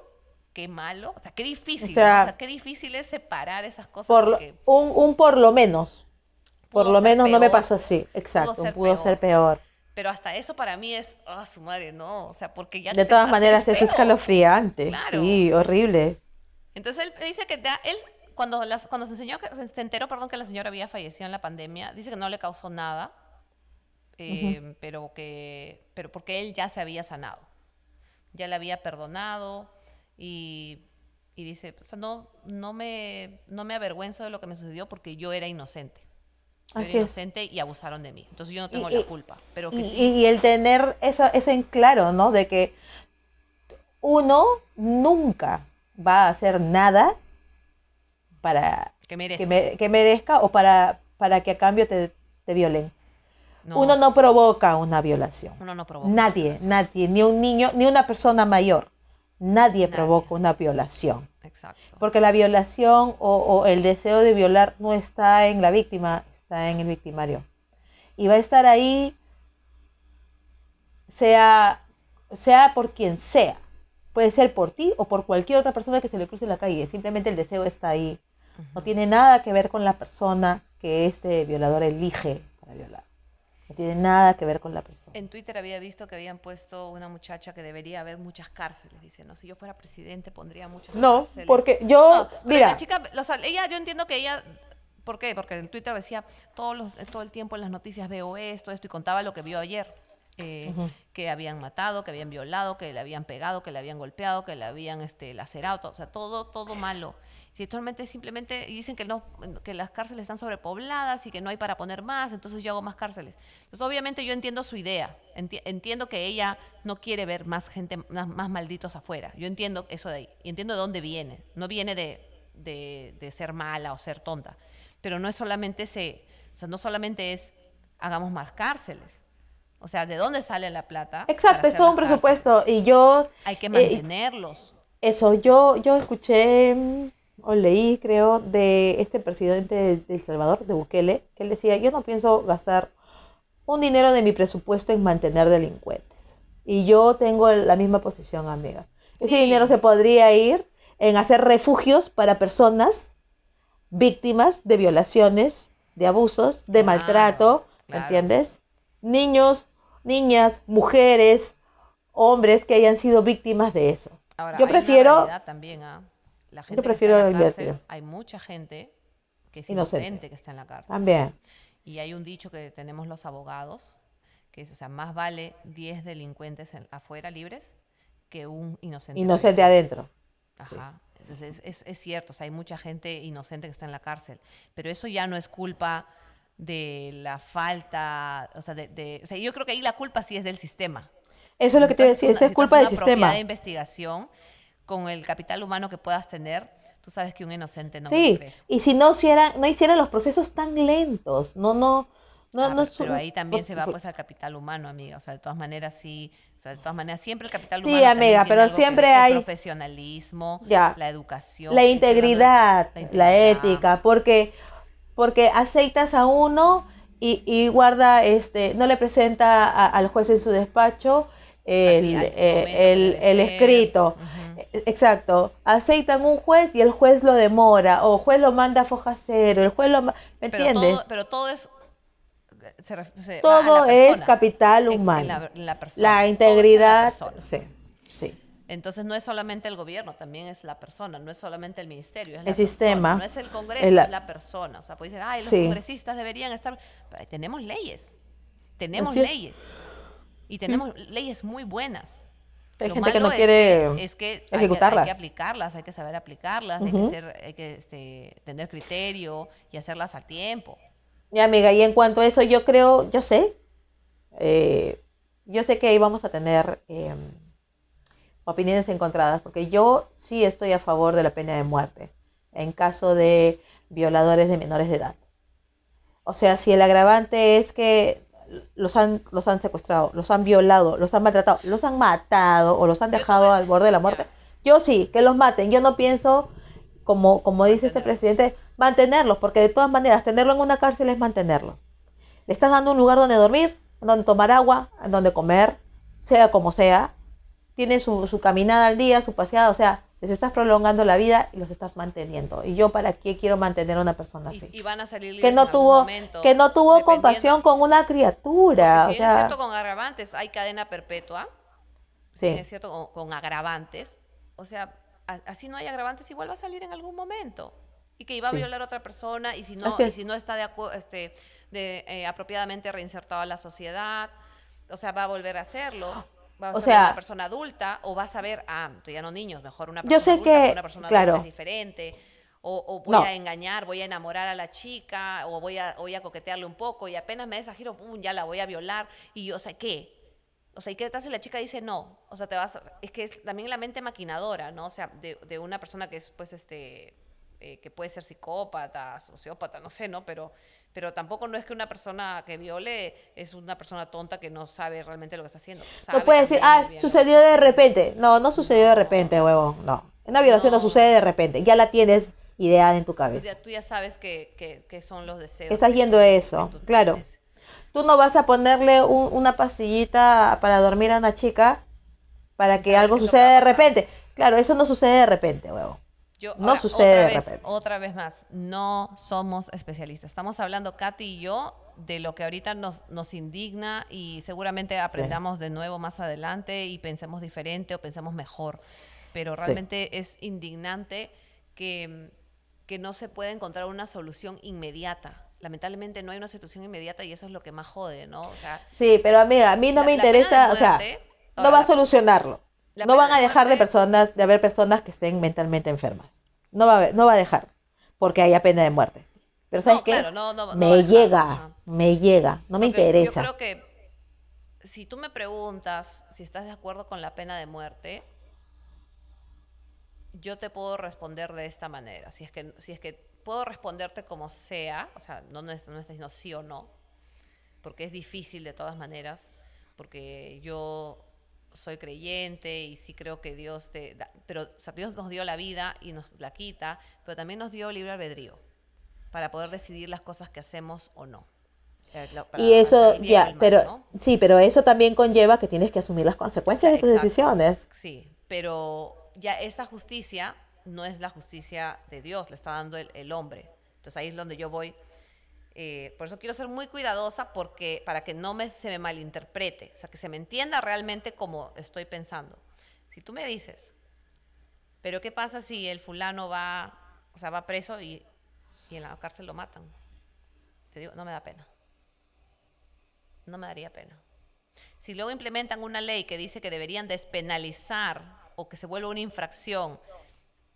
qué malo. O sea, qué difícil. O sea, qué difícil es separar esas cosas. Por lo- porque un, un por lo menos. Por lo menos no me pasó así. Exacto. ser Pudo peor. ser peor. Pero hasta eso para mí es, ah, su madre, no. O sea, porque ya De te todas maneras, eso es escalofriante. Claro. Sí, horrible. Entonces él dice que da- él cuando las, cuando se enseñó se enteró, perdón, que la señora había fallecido en la pandemia, dice que no le causó nada, eh, pero que pero porque él ya se había sanado, ya le había perdonado y, y dice, o sea, no no me no me avergüenzo de lo que me sucedió porque yo era inocente. Yo Así era es. inocente y abusaron de mí. Entonces yo no tengo Y- la culpa. Pero que Y, sí, y el tener eso, eso en claro, ¿no? De que uno nunca va a hacer nada para que merece. que, me- que merezca o para, para que a cambio te, te violen. No, Uno no provoca una violación. uno no provoca Nadie, nadie, ni un niño, ni una persona mayor. Nadie Nadie. provoca una violación. Exacto. Porque la violación o, o el deseo de violar no está en la víctima, está en el victimario. Y va a estar ahí, sea, sea por quien sea. Puede ser por ti o por cualquier otra persona que se le cruce en la calle. Simplemente el deseo está ahí. No tiene nada que ver con la persona que este violador elige para violar. No tiene nada que ver con la persona. En Twitter había visto que habían puesto una muchacha que debería haber muchas cárceles. Dice, no, si yo fuera presidente pondría muchas No, cárceles. porque yo, No, mira, la chica, o sea, ella, yo entiendo que ella, ¿por qué? Porque en Twitter decía, todos los, todo el tiempo en las noticias veo esto, esto, y contaba lo que vio ayer. Eh, Que habían matado, que habían violado, que le habían pegado, que le habían golpeado, que le habían este, lacerado, todo, o sea, todo, todo malo. Si actualmente simplemente dicen que no, que las cárceles están sobrepobladas y que no hay para poner más, entonces yo hago más cárceles. Entonces, obviamente yo entiendo su idea, enti- entiendo que ella no quiere ver más gente, más, más malditos afuera. Yo entiendo eso de ahí, y entiendo de dónde viene. No viene de, de, de ser mala o ser tonta, pero no es solamente ese, O sea, no solamente es hagamos más cárceles. O sea, ¿de dónde sale la plata? Exacto, es todo un presupuesto. Y yo? Hay que eh, mantenerlos. eso, yo, yo escuché mm, o leí, creo, de este presidente de, de El Salvador, de Bukele, que él decía, yo no pienso gastar un dinero de mi presupuesto en mantener delincuentes. Y yo tengo la misma posición, amiga. Ese Sí. dinero se podría ir en hacer refugios para personas víctimas de violaciones, de abusos, de maltrato, ¿me claro. entiendes? Niños, niñas, mujeres, hombres que hayan sido víctimas de eso. Ahora, yo prefiero- también, ¿ah? La gente que prefiero está en la cárcel, hay mucha gente que es Inocente. inocente que está en la cárcel. También. Y hay un dicho que tenemos los abogados, que es, o sea, más vale 10 delincuentes en- afuera libres que un inocente. Inocente preso. adentro. Ajá. Entonces, es, es cierto, o sea, hay mucha gente inocente que está en la cárcel, pero eso ya no es culpa de la falta, o sea, de, de- o sea, yo creo que ahí la culpa sí es del sistema. Eso es lo que te iba a decir, esa es culpa del sistema. de investigación con el capital humano que puedas tener. Tú sabes que un inocente no Sí, preso. y si no hicieran, no hicieran los procesos tan lentos, no, no, no, Ah, no pero, pero ahí también se va pues al capital humano, amiga. O sea, de todas maneras sí, o sea, de todas maneras siempre el capital Sí, humano. también amiga, pero siempre ver, el hay- profesionalismo, Ya. la educación. la integridad, la, ética, porque, porque aceitas a uno y, y guarda, este, no le presenta a- al juez en su despacho el, eh, el, escrito. E- Exacto, aceitan un juez y el juez lo demora, o el juez lo manda a foja cero, el juez lo... ¿Me Pero entiendes? todo, pero todo es. se se Todo es capital en- en humano. la, en la persona, La todo es en integridad, sí. Entonces no es solamente el gobierno, también es la persona, no es solamente el ministerio, es El persona, sistema. no es el Congreso, Es la- es la persona. O sea, puede decir, ay, los Sí. congresistas deberían estar. Pero tenemos leyes, tenemos leyes y tenemos leyes muy buenas. Hay Lo gente que no quiere es que ejecutarlas. Hay que, aplicarlas, hay que saber aplicarlas, hay que, ser, hay que este, tener criterio y hacerlas a tiempo. Mi amiga, y en cuanto a eso, yo creo, yo sé, eh, yo sé que ahí vamos a tener eh, opiniones encontradas, porque yo sí estoy a favor de la pena de muerte en caso de violadores de menores de edad. O sea, si el agravante es que los han, los han secuestrado, los han violado, los han maltratado, los han matado o los han dejado al borde de la muerte, yo sí, que los maten. Yo no pienso, como, como dice este presidente, mantenerlos, porque de todas maneras, tenerlo en una cárcel es mantenerlo. Le estás dando un lugar donde dormir, donde tomar agua, donde comer, sea como sea. Tiene su, su caminada al día, su paseada, o sea, les estás prolongando la vida y los estás manteniendo. Y yo para qué quiero mantener a una persona así. y van a salir que no tuvo, momento, que no tuvo compasión con una criatura. Porque O bien es sea, cierto con agravantes, hay cadena perpetua. sí. es cierto con, con agravantes. O sea, a- así no hay agravantes, igual va a salir en algún momento. Y que iba a Sí. violar a otra persona y si no, y si no está de este, de, eh, apropiadamente reinsertado a la sociedad, o sea, va a volver a hacerlo. Va a O ser sea- una persona adulta o va a saber, ah, tú ya no niños, mejor una Yo persona sé adulta, que, una persona claro. adulta es diferente. O, o voy No. a engañar, voy a enamorar a la chica, o voy a, voy a coquetearle un poco, y apenas me des a giro, pum, ya la voy a violar. Y yo, o sea, ¿qué? O sea, ¿y qué tal si la chica dice no? O sea, te vas a- es que es también la mente maquinadora, ¿no? O sea, de, de una persona que es, pues, este, eh, que puede ser psicópata, sociópata, no sé, ¿no? Pero, pero tampoco no es que una persona que viole es una persona tonta que no sabe realmente lo que está haciendo. Sabe No puede decir, ah, sucedió de repente. No, no sucedió de repente, huevo. No. Una violación no. No. sucede de repente. Ya la tienes ideada en tu Tú cabeza. ya, tú ya sabes que, que- que son los deseos. Estás yendo a eso, claro. tienes. Tú no vas a ponerle un- una pastillita para dormir a una chica para que algo que suceda de repente. Claro, eso no sucede de repente, huevo. Yo, No ahora, sucede otra vez. Otra vez más, no somos especialistas. Estamos hablando, Katy y yo, de lo que ahorita nos, nos indigna y seguramente aprendamos de nuevo más adelante y pensemos diferente o pensemos mejor. Pero realmente es indignante que, que no se pueda encontrar una solución inmediata. Lamentablemente no hay una solución inmediata y eso es lo que más jode, ¿no? O sea, Sí, pero amiga, a mí no La- me interesa, o sea, no ahora, va a solucionarlo. No van a de dejar de muerte- personas, de haber personas que estén mentalmente enfermas. No va a, no va a dejar, porque haya pena de muerte. Pero ¿sabes No, qué? claro, no, me llega, me llega, no me Porque interesa. Yo creo que si tú me preguntas si estás de acuerdo con la pena de muerte, yo te puedo responder de esta manera. Si es que, si es que puedo responderte como sea, o sea, no, no, es, no diciendo sí o no, porque es difícil de todas maneras, porque yo soy creyente y sí creo que Dios te da, pero Dios nos dio la vida y nos la quita, pero también nos dio libre albedrío para poder decidir las cosas que hacemos o no. Eh, y eso, ya, pero sí, pero eso también conlleva que tienes que asumir las consecuencias de tus decisiones. Sí, pero ya esa justicia no es la justicia de Dios, le está dando el, hombre. Entonces ahí es donde yo voy. Eh, por eso quiero ser muy cuidadosa porque para que no me, se me malinterprete, o sea, que se me entienda realmente como estoy pensando. Si tú me dices, pero ¿qué pasa si el fulano va, o sea, va preso y, y en la cárcel lo matan? Te digo, no me da pena. No me daría pena. Si luego implementan una ley que dice que deberían despenalizar o que se vuelva una infracción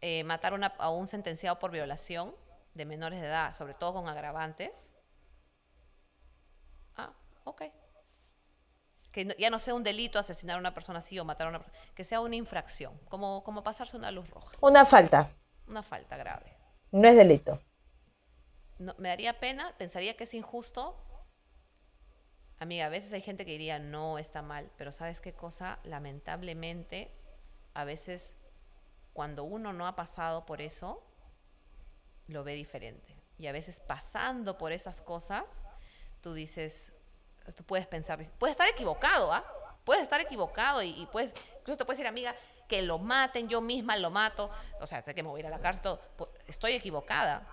eh, matar a un sentenciado por violación de menores de edad, sobre todo con agravantes, ok. Que ya no sea un delito asesinar a una persona así o matar a una persona, que sea una infracción, como, como pasarse una luz roja. Una falta. Una falta grave. No es delito. No, me daría pena, pensaría que es injusto. Amiga, a veces hay gente que diría, no, está mal, pero ¿sabes qué cosa? Lamentablemente, a veces cuando uno no ha pasado por eso, lo ve diferente. Y a veces pasando por esas cosas, tú dices, tú puedes pensar, puedes estar equivocado, ¿ah? Puedes estar equivocado y, puedes, incluso te puedes decir, amiga, que lo maten, yo misma lo mato, o sea, sé que me voy a ir a la cárcel, estoy equivocada.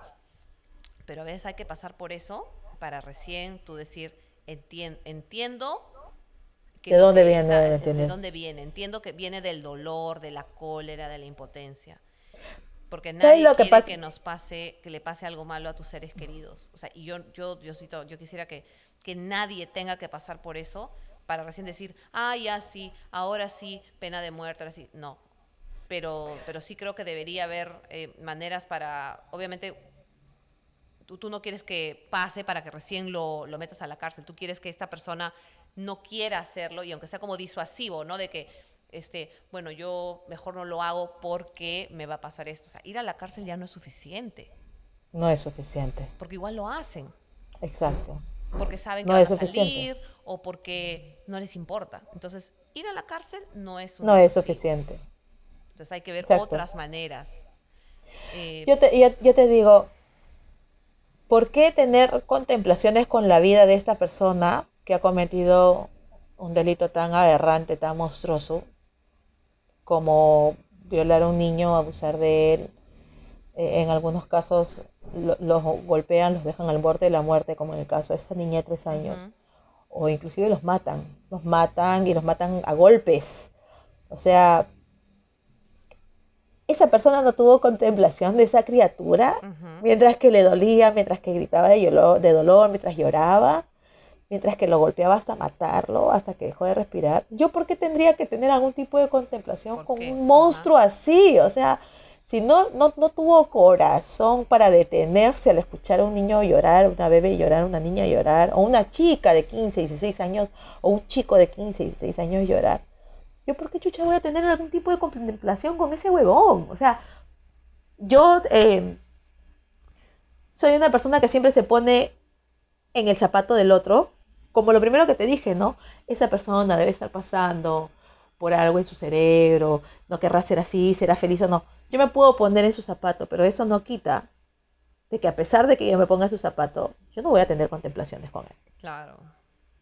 Pero a veces hay que pasar por eso para recién tú decir, entiendo ¿De dónde viene? ¿De dónde viene? Entiendo que viene del dolor, de la cólera, de la impotencia. Porque nadie lo quiere que, nos pase, que le pase algo malo a tus seres queridos. O sea, y yo, yo, yo, yo quisiera que, que nadie tenga que pasar por eso para recién decir, ah, ya sí, ahora sí, pena de muerte, ahora sí. No. Pero, pero sí creo que debería haber eh, maneras para, obviamente, tú, tú, no quieres que pase para que recién lo, lo metas a la cárcel. Tú quieres que esta persona no quiera hacerlo y aunque sea como disuasivo, ¿no? De que, este, bueno, yo mejor no lo hago porque me va a pasar esto. O sea, ir a la cárcel ya no es suficiente. No es suficiente. Porque igual lo hacen. Exacto. Porque saben que van a salir o porque no les importa. Entonces, ir a la cárcel no es No es suficiente. Entonces hay que ver otras maneras. Eh, yo, te, yo te digo, ¿por qué tener contemplaciones con la vida de esta persona que ha cometido un delito tan aberrante, tan monstruoso, como violar a un niño, abusar de él. Eh, en algunos casos los golpean, los dejan al borde de la muerte, como en el caso de esta niña de tres años. O inclusive los matan, los matan y los matan a golpes. O sea, esa persona no tuvo contemplación de esa criatura, mientras que le dolía, mientras que gritaba de, de dolor, mientras lloraba mientras que lo golpeaba hasta matarlo, hasta que dejó de respirar. ¿Yo por qué tendría que tener algún tipo de contemplación con un monstruo así? O sea, si no, no, no, tuvo corazón para detenerse al escuchar a un niño llorar, una bebé llorar, una niña llorar, o una chica de 15, 16 años, o un chico de 15, 16 años llorar, ¿yo por qué chucha voy a tener algún tipo de contemplación con ese huevón? O sea, yo eh, soy una persona que siempre se pone en el zapato del otro como lo primero que te dije, ¿no? Esa persona debe estar pasando por algo en su cerebro, no querrá ser así, será feliz o no. Yo me puedo poner en su zapato, pero eso no quita de que a pesar de que yo me ponga en su zapato, yo no voy a tener contemplaciones con él. Claro.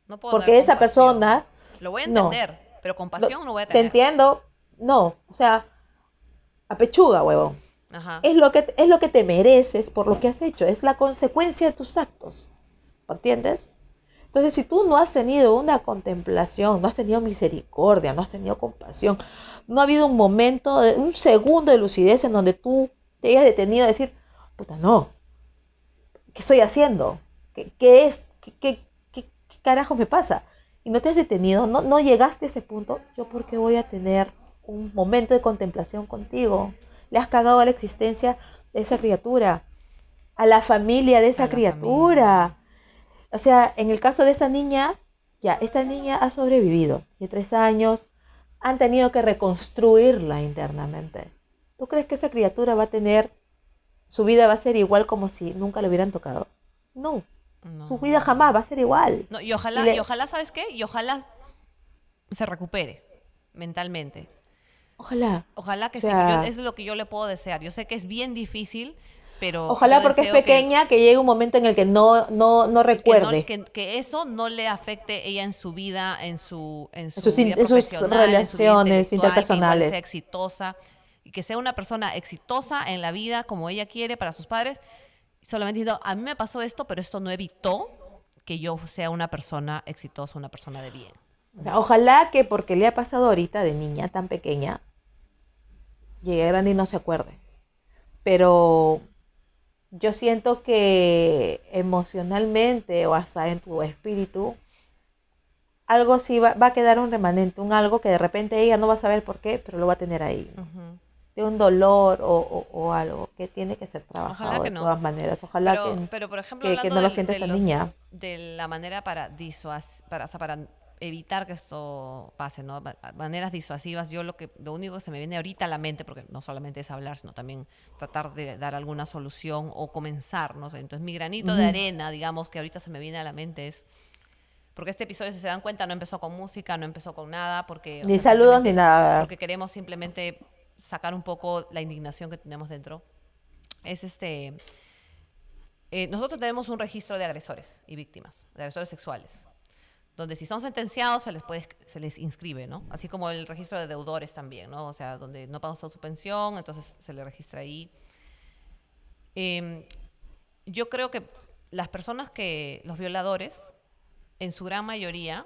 No puedo Porque esa persona... Lo voy a entender, pero compasión no, voy a tener. Te entiendo, no. O sea, a pechuga, huevón. Ajá. Es, lo que, es lo que te mereces por lo que has hecho, es la consecuencia de tus actos. ¿Entiendes? Entonces, si tú no has tenido una contemplación, no has tenido misericordia, no has tenido compasión, no ha habido un momento, un segundo de lucidez en donde tú te hayas detenido a decir, puta, no, ¿qué estoy haciendo? ¿Qué, es? ¿Qué, carajo me pasa? Y no te has detenido, no, no llegaste a ese punto, ¿yo por qué voy a tener un momento de contemplación contigo? Le has cagado a la existencia de esa criatura, a la familia de esa criatura. O sea, en el caso de esa niña, ya, esta niña ha sobrevivido. De tres años han tenido que reconstruirla internamente. ¿Tú crees que esa criatura va a tener, su vida va a ser igual como si nunca le hubieran tocado? No, No. su vida jamás va a ser igual. No, y ojalá, Y le- y ojalá, ¿sabes qué? Y ojalá se recupere mentalmente. Ojalá. Ojalá que O sea- sí. Yo- es lo que yo le puedo desear. Yo sé que es bien difícil, pero. Ojalá porque es que- pequeña que, llegue un momento en el que no, no, no que, no- recuerde. que- que eso no le afecte ella en su vida, en su, en su sus in- vida en sus profesional, en su vida relaciones intelectual, que interpersonales. sea exitosa y que sea una persona exitosa en la vida como ella quiere para sus padres. Solamente diciendo, a mí me pasó esto, pero esto no evitó que yo sea una persona exitosa, una persona de bien. O sea, ojalá que porque le ha pasado ahorita de niña tan pequeña, llegue grande y no se acuerde. Pero yo siento que emocionalmente o hasta en tu espíritu, algo sí va, va a quedar un remanente, un algo que de repente ella no va a saber por qué, pero lo va a tener ahí. De un dolor o, o- o algo que tiene que ser trabajado que de todas maneras. Ojalá pero, que... pero, por ejemplo, que- no lo sienta esta niña. De la manera para disuas, para, o sea, para evitar que esto pase, ¿no? Ma- Maneras disuasivas, yo lo que lo único que se me viene ahorita a la mente, porque no solamente es hablar, sino también tratar de dar alguna solución o comenzar, no sé. Entonces, mi granito de Ujú. arena, digamos, que ahorita se me viene a la mente es porque este episodio, si se dan cuenta, no empezó con música, no empezó con nada, porque... Ni saludos ni nada. Porque queremos simplemente sacar un poco la indignación que tenemos dentro. Es este... eh, nosotros tenemos un registro de agresores y víctimas, de agresores sexuales, donde si son sentenciados se les, puede, se les inscribe, ¿no? Así como el registro de deudores también, ¿no? O sea, donde no pagó su pensión, entonces se le registra ahí. Em, yo creo que las personas que, los violadores, en su gran mayoría,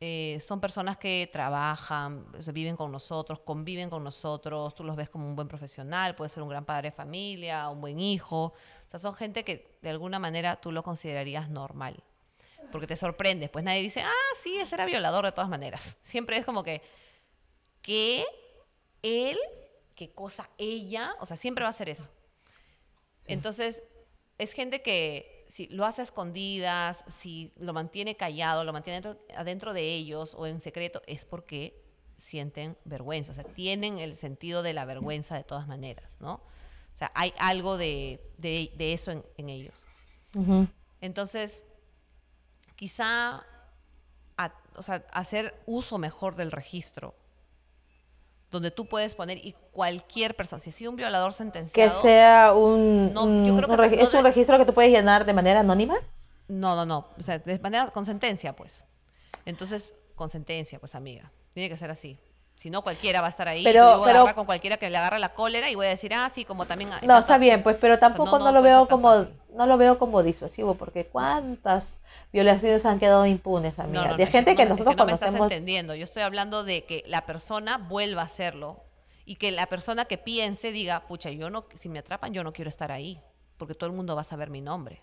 eh, son personas que trabajan, viven con nosotros, conviven con nosotros, tú los ves como un buen profesional, puede ser un gran padre de familia, un buen hijo, o sea, son gente que de alguna manera tú lo considerarías normal, porque te sorprendes, pues nadie dice, ah, sí, ese era violador de todas maneras, siempre es como que, ¿qué? ¿Él? ¿Qué cosa? ¿Ella? O sea, siempre va a ser eso. Entonces, es gente que si lo hace a escondidas, si lo mantiene callado, lo mantiene dentro- adentro de ellos o en secreto, es porque sienten vergüenza, o sea, tienen el sentido de la vergüenza de todas maneras, ¿no? O sea, hay algo de, de- de eso en, en ellos. Entonces, quizá a- o sea, hacer uso mejor del registro, donde tú puedes poner y cualquier persona, si ha sido un violador Que sentenciado, sea un, No, un- yo creo un que regi- no es un registro que tú puedes llenar de manera anónima. No, no, no. O sea, de manera con sentencia, pues. Entonces, con sentencia, pues, amiga. Tiene que ser así. Si no, cualquiera va a estar ahí. Pero- yo voy a pero- agarrar con cualquiera que le agarre la cólera y voy a decir, ah, sí, como también. No, está bien, pues, pero tampoco no, no, no lo veo como fácil. no lo veo como disuasivo, porque cuántas violaciones han quedado impunes, amiga, No, de gente que es nosotros no me estás entendiendo. Yo estoy hablando de que la persona vuelva a hacerlo y que la persona que piense diga, pucha, yo no, si me atrapan, yo no quiero estar ahí, porque todo el mundo va a saber mi nombre.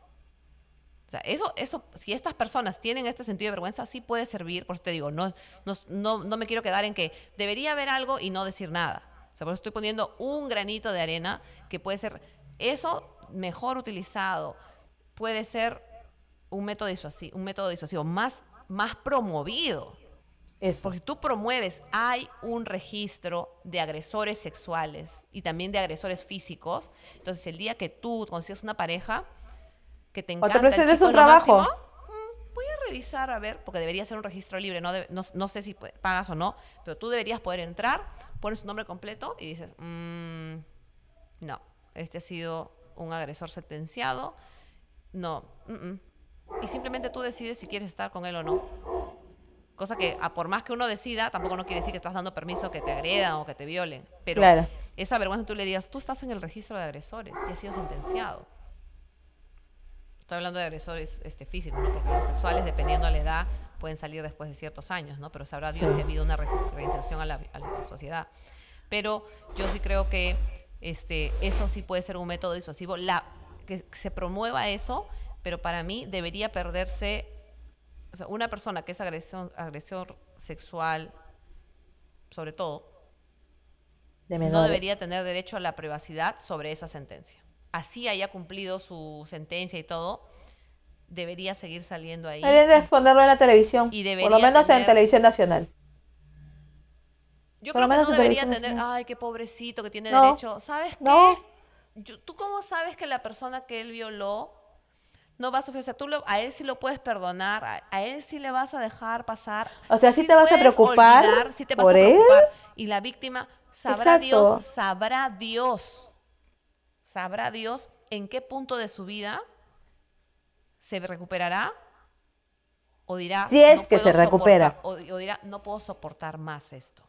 O sea, eso, eso, si estas personas tienen este sentido de vergüenza, sí puede servir, por eso te digo, no, no, no, no me quiero quedar en que debería haber algo y no decir nada. O sea, por eso estoy poniendo un granito de arena que puede ser, eso mejor utilizado, puede ser un método disuasivo, un método disuasivo más, más promovido. Eso. Porque tú promueves, hay un registro de agresores sexuales y también de agresores físicos. Entonces, el día que tú consigues una pareja que te O encanta, te presentes chico un es lo trabajo. máximo, mm, voy a revisar, a ver, porque debería ser un registro libre, no, no, no sé si pagas o no, pero tú deberías poder entrar, pones tu nombre completo y dices, mm, no, este ha sido un agresor sentenciado, no, mm, mm. y simplemente tú decides si quieres estar con él o no. Cosa que, a por más que uno decida, tampoco no quiere decir que estás dando permiso que te agredan o que te violen. Pero Claro. esa vergüenza tú le digas, tú estás en el registro de agresores y has sido sentenciado. Estoy hablando de agresores este, físicos, ¿no? porque los sexuales, dependiendo de la edad, pueden salir después de ciertos años, ¿no? Pero sabrá Dios Sí. si ha habido una reinserción a la, a la sociedad. Pero yo sí creo que este, eso sí puede ser un método disuasivo. La, que se promueva eso, pero para mí debería perderse o sea, una persona que es agresión, agresor sexual, sobre todo, de no debería tener derecho a la privacidad sobre esa sentencia. Así haya cumplido su sentencia y todo, debería seguir saliendo ahí. Deberían de exponerlo en la televisión, Y por lo debería menos en tener- televisión nacional. Yo Por lo creo que menos no en debería tener, nacional. ay, qué pobrecito que tiene No. derecho. ¿Sabes qué? No. Yo- ¿Tú cómo sabes que la persona que él violó no va a sufrir? O sea, tú lo- a él sí lo puedes perdonar, a, a él sí le vas a dejar pasar. O sea, sí te vas a preocupar olvidar, sí te vas por a él. Y la víctima, sabrá Exacto. Dios, sabrá Dios, sabrá Dios en qué punto de su vida se recuperará o dirá Si es "No que se recupera". soportar", o, o dirá no puedo soportar más esto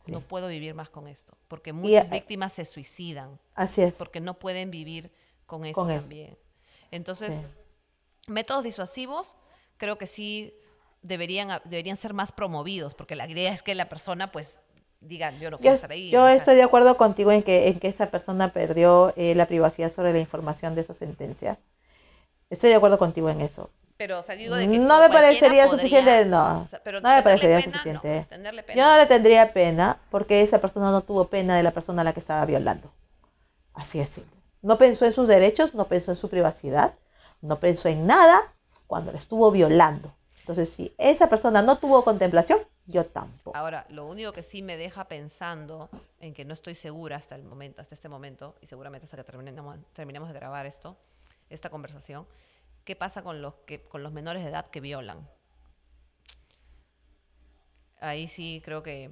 Sí. no puedo vivir más con esto porque muchas víctimas se suicidan Así es. porque no pueden vivir con eso Con eso. también entonces Sí. métodos disuasivos creo que sí deberían deberían ser más promovidos porque la idea es que la persona pues diga yo no Yo, quiero estar ahí yo estoy de acuerdo contigo en que, en que esa persona perdió eh, la privacidad sobre la información de esa sentencia. Estoy de acuerdo contigo en eso. pero o sea, digo de que No me parecería podría- suficiente, no. o sea, pero no me parecería pena, no, suficiente. Yo pena. no le tendría pena porque esa persona no tuvo pena de la persona a la que estaba violando. Así es. No pensó en sus derechos, no pensó en su privacidad, no pensó en nada cuando la estuvo violando. Entonces, si esa persona no tuvo contemplación, yo tampoco. Ahora, lo único que sí me deja pensando en que no estoy segura hasta el momento, hasta este momento, y seguramente hasta que terminemos, terminemos de grabar esto, esta conversación, ¿qué pasa con los que con los menores de edad que violan? Ahí sí creo que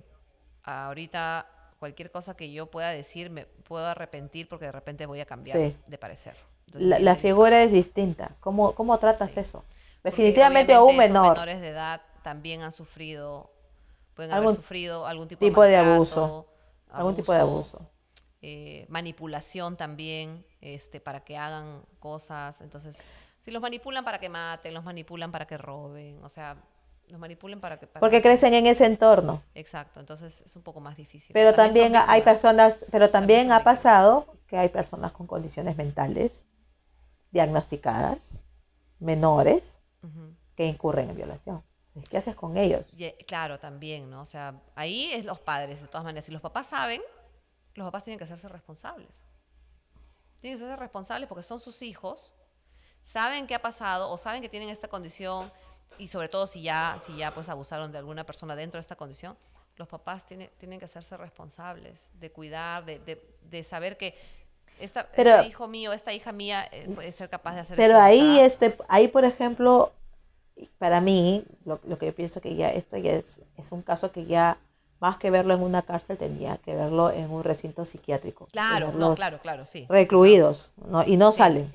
ahorita cualquier cosa que yo pueda decir me puedo arrepentir porque de repente voy a cambiar Sí. de parecer. Entonces, La, la figura es distinta. ¿Cómo, cómo tratas Sí. eso? Definitivamente a un menor. menores de edad también han sufrido, pueden Algún haber sufrido algún tipo, tipo de maltrato, abuso, Algún tipo de abuso. eh, manipulación también, este, para que hagan cosas. Entonces, si los manipulan para que maten, los manipulan para que roben, o sea, los manipulan para que... para Porque que- crecen en ese entorno. Exacto, entonces es un poco más difícil. Pero también hay personas, pero también ha pasado que hay personas con condiciones mentales diagnosticadas, menores, que incurren en violación. ¿Qué haces con ellos? Y, eh, claro, también, ¿no? O sea, ahí es los padres, de todas maneras. Si los papás saben, los papás tienen que hacerse responsables. Tienen que hacerse responsables porque son sus hijos, saben qué ha pasado o saben que tienen esta condición y sobre todo si ya, si ya pues abusaron de alguna persona dentro de esta condición, los papás tienen, tienen que hacerse responsables de cuidar, de, de, de saber que esta, Pero- este hijo mío, esta hija mía eh, puede ser capaz de hacer Pero ahí, ¿ah? este, ahí por ejemplo, para mí, lo, lo que yo pienso que ya esto ya es, es un caso que ya, más que verlo en una cárcel, tenía que verlo en un recinto psiquiátrico. Claro, no, claro, claro, sí. Recluidos, ¿no? Y no Sí. salen.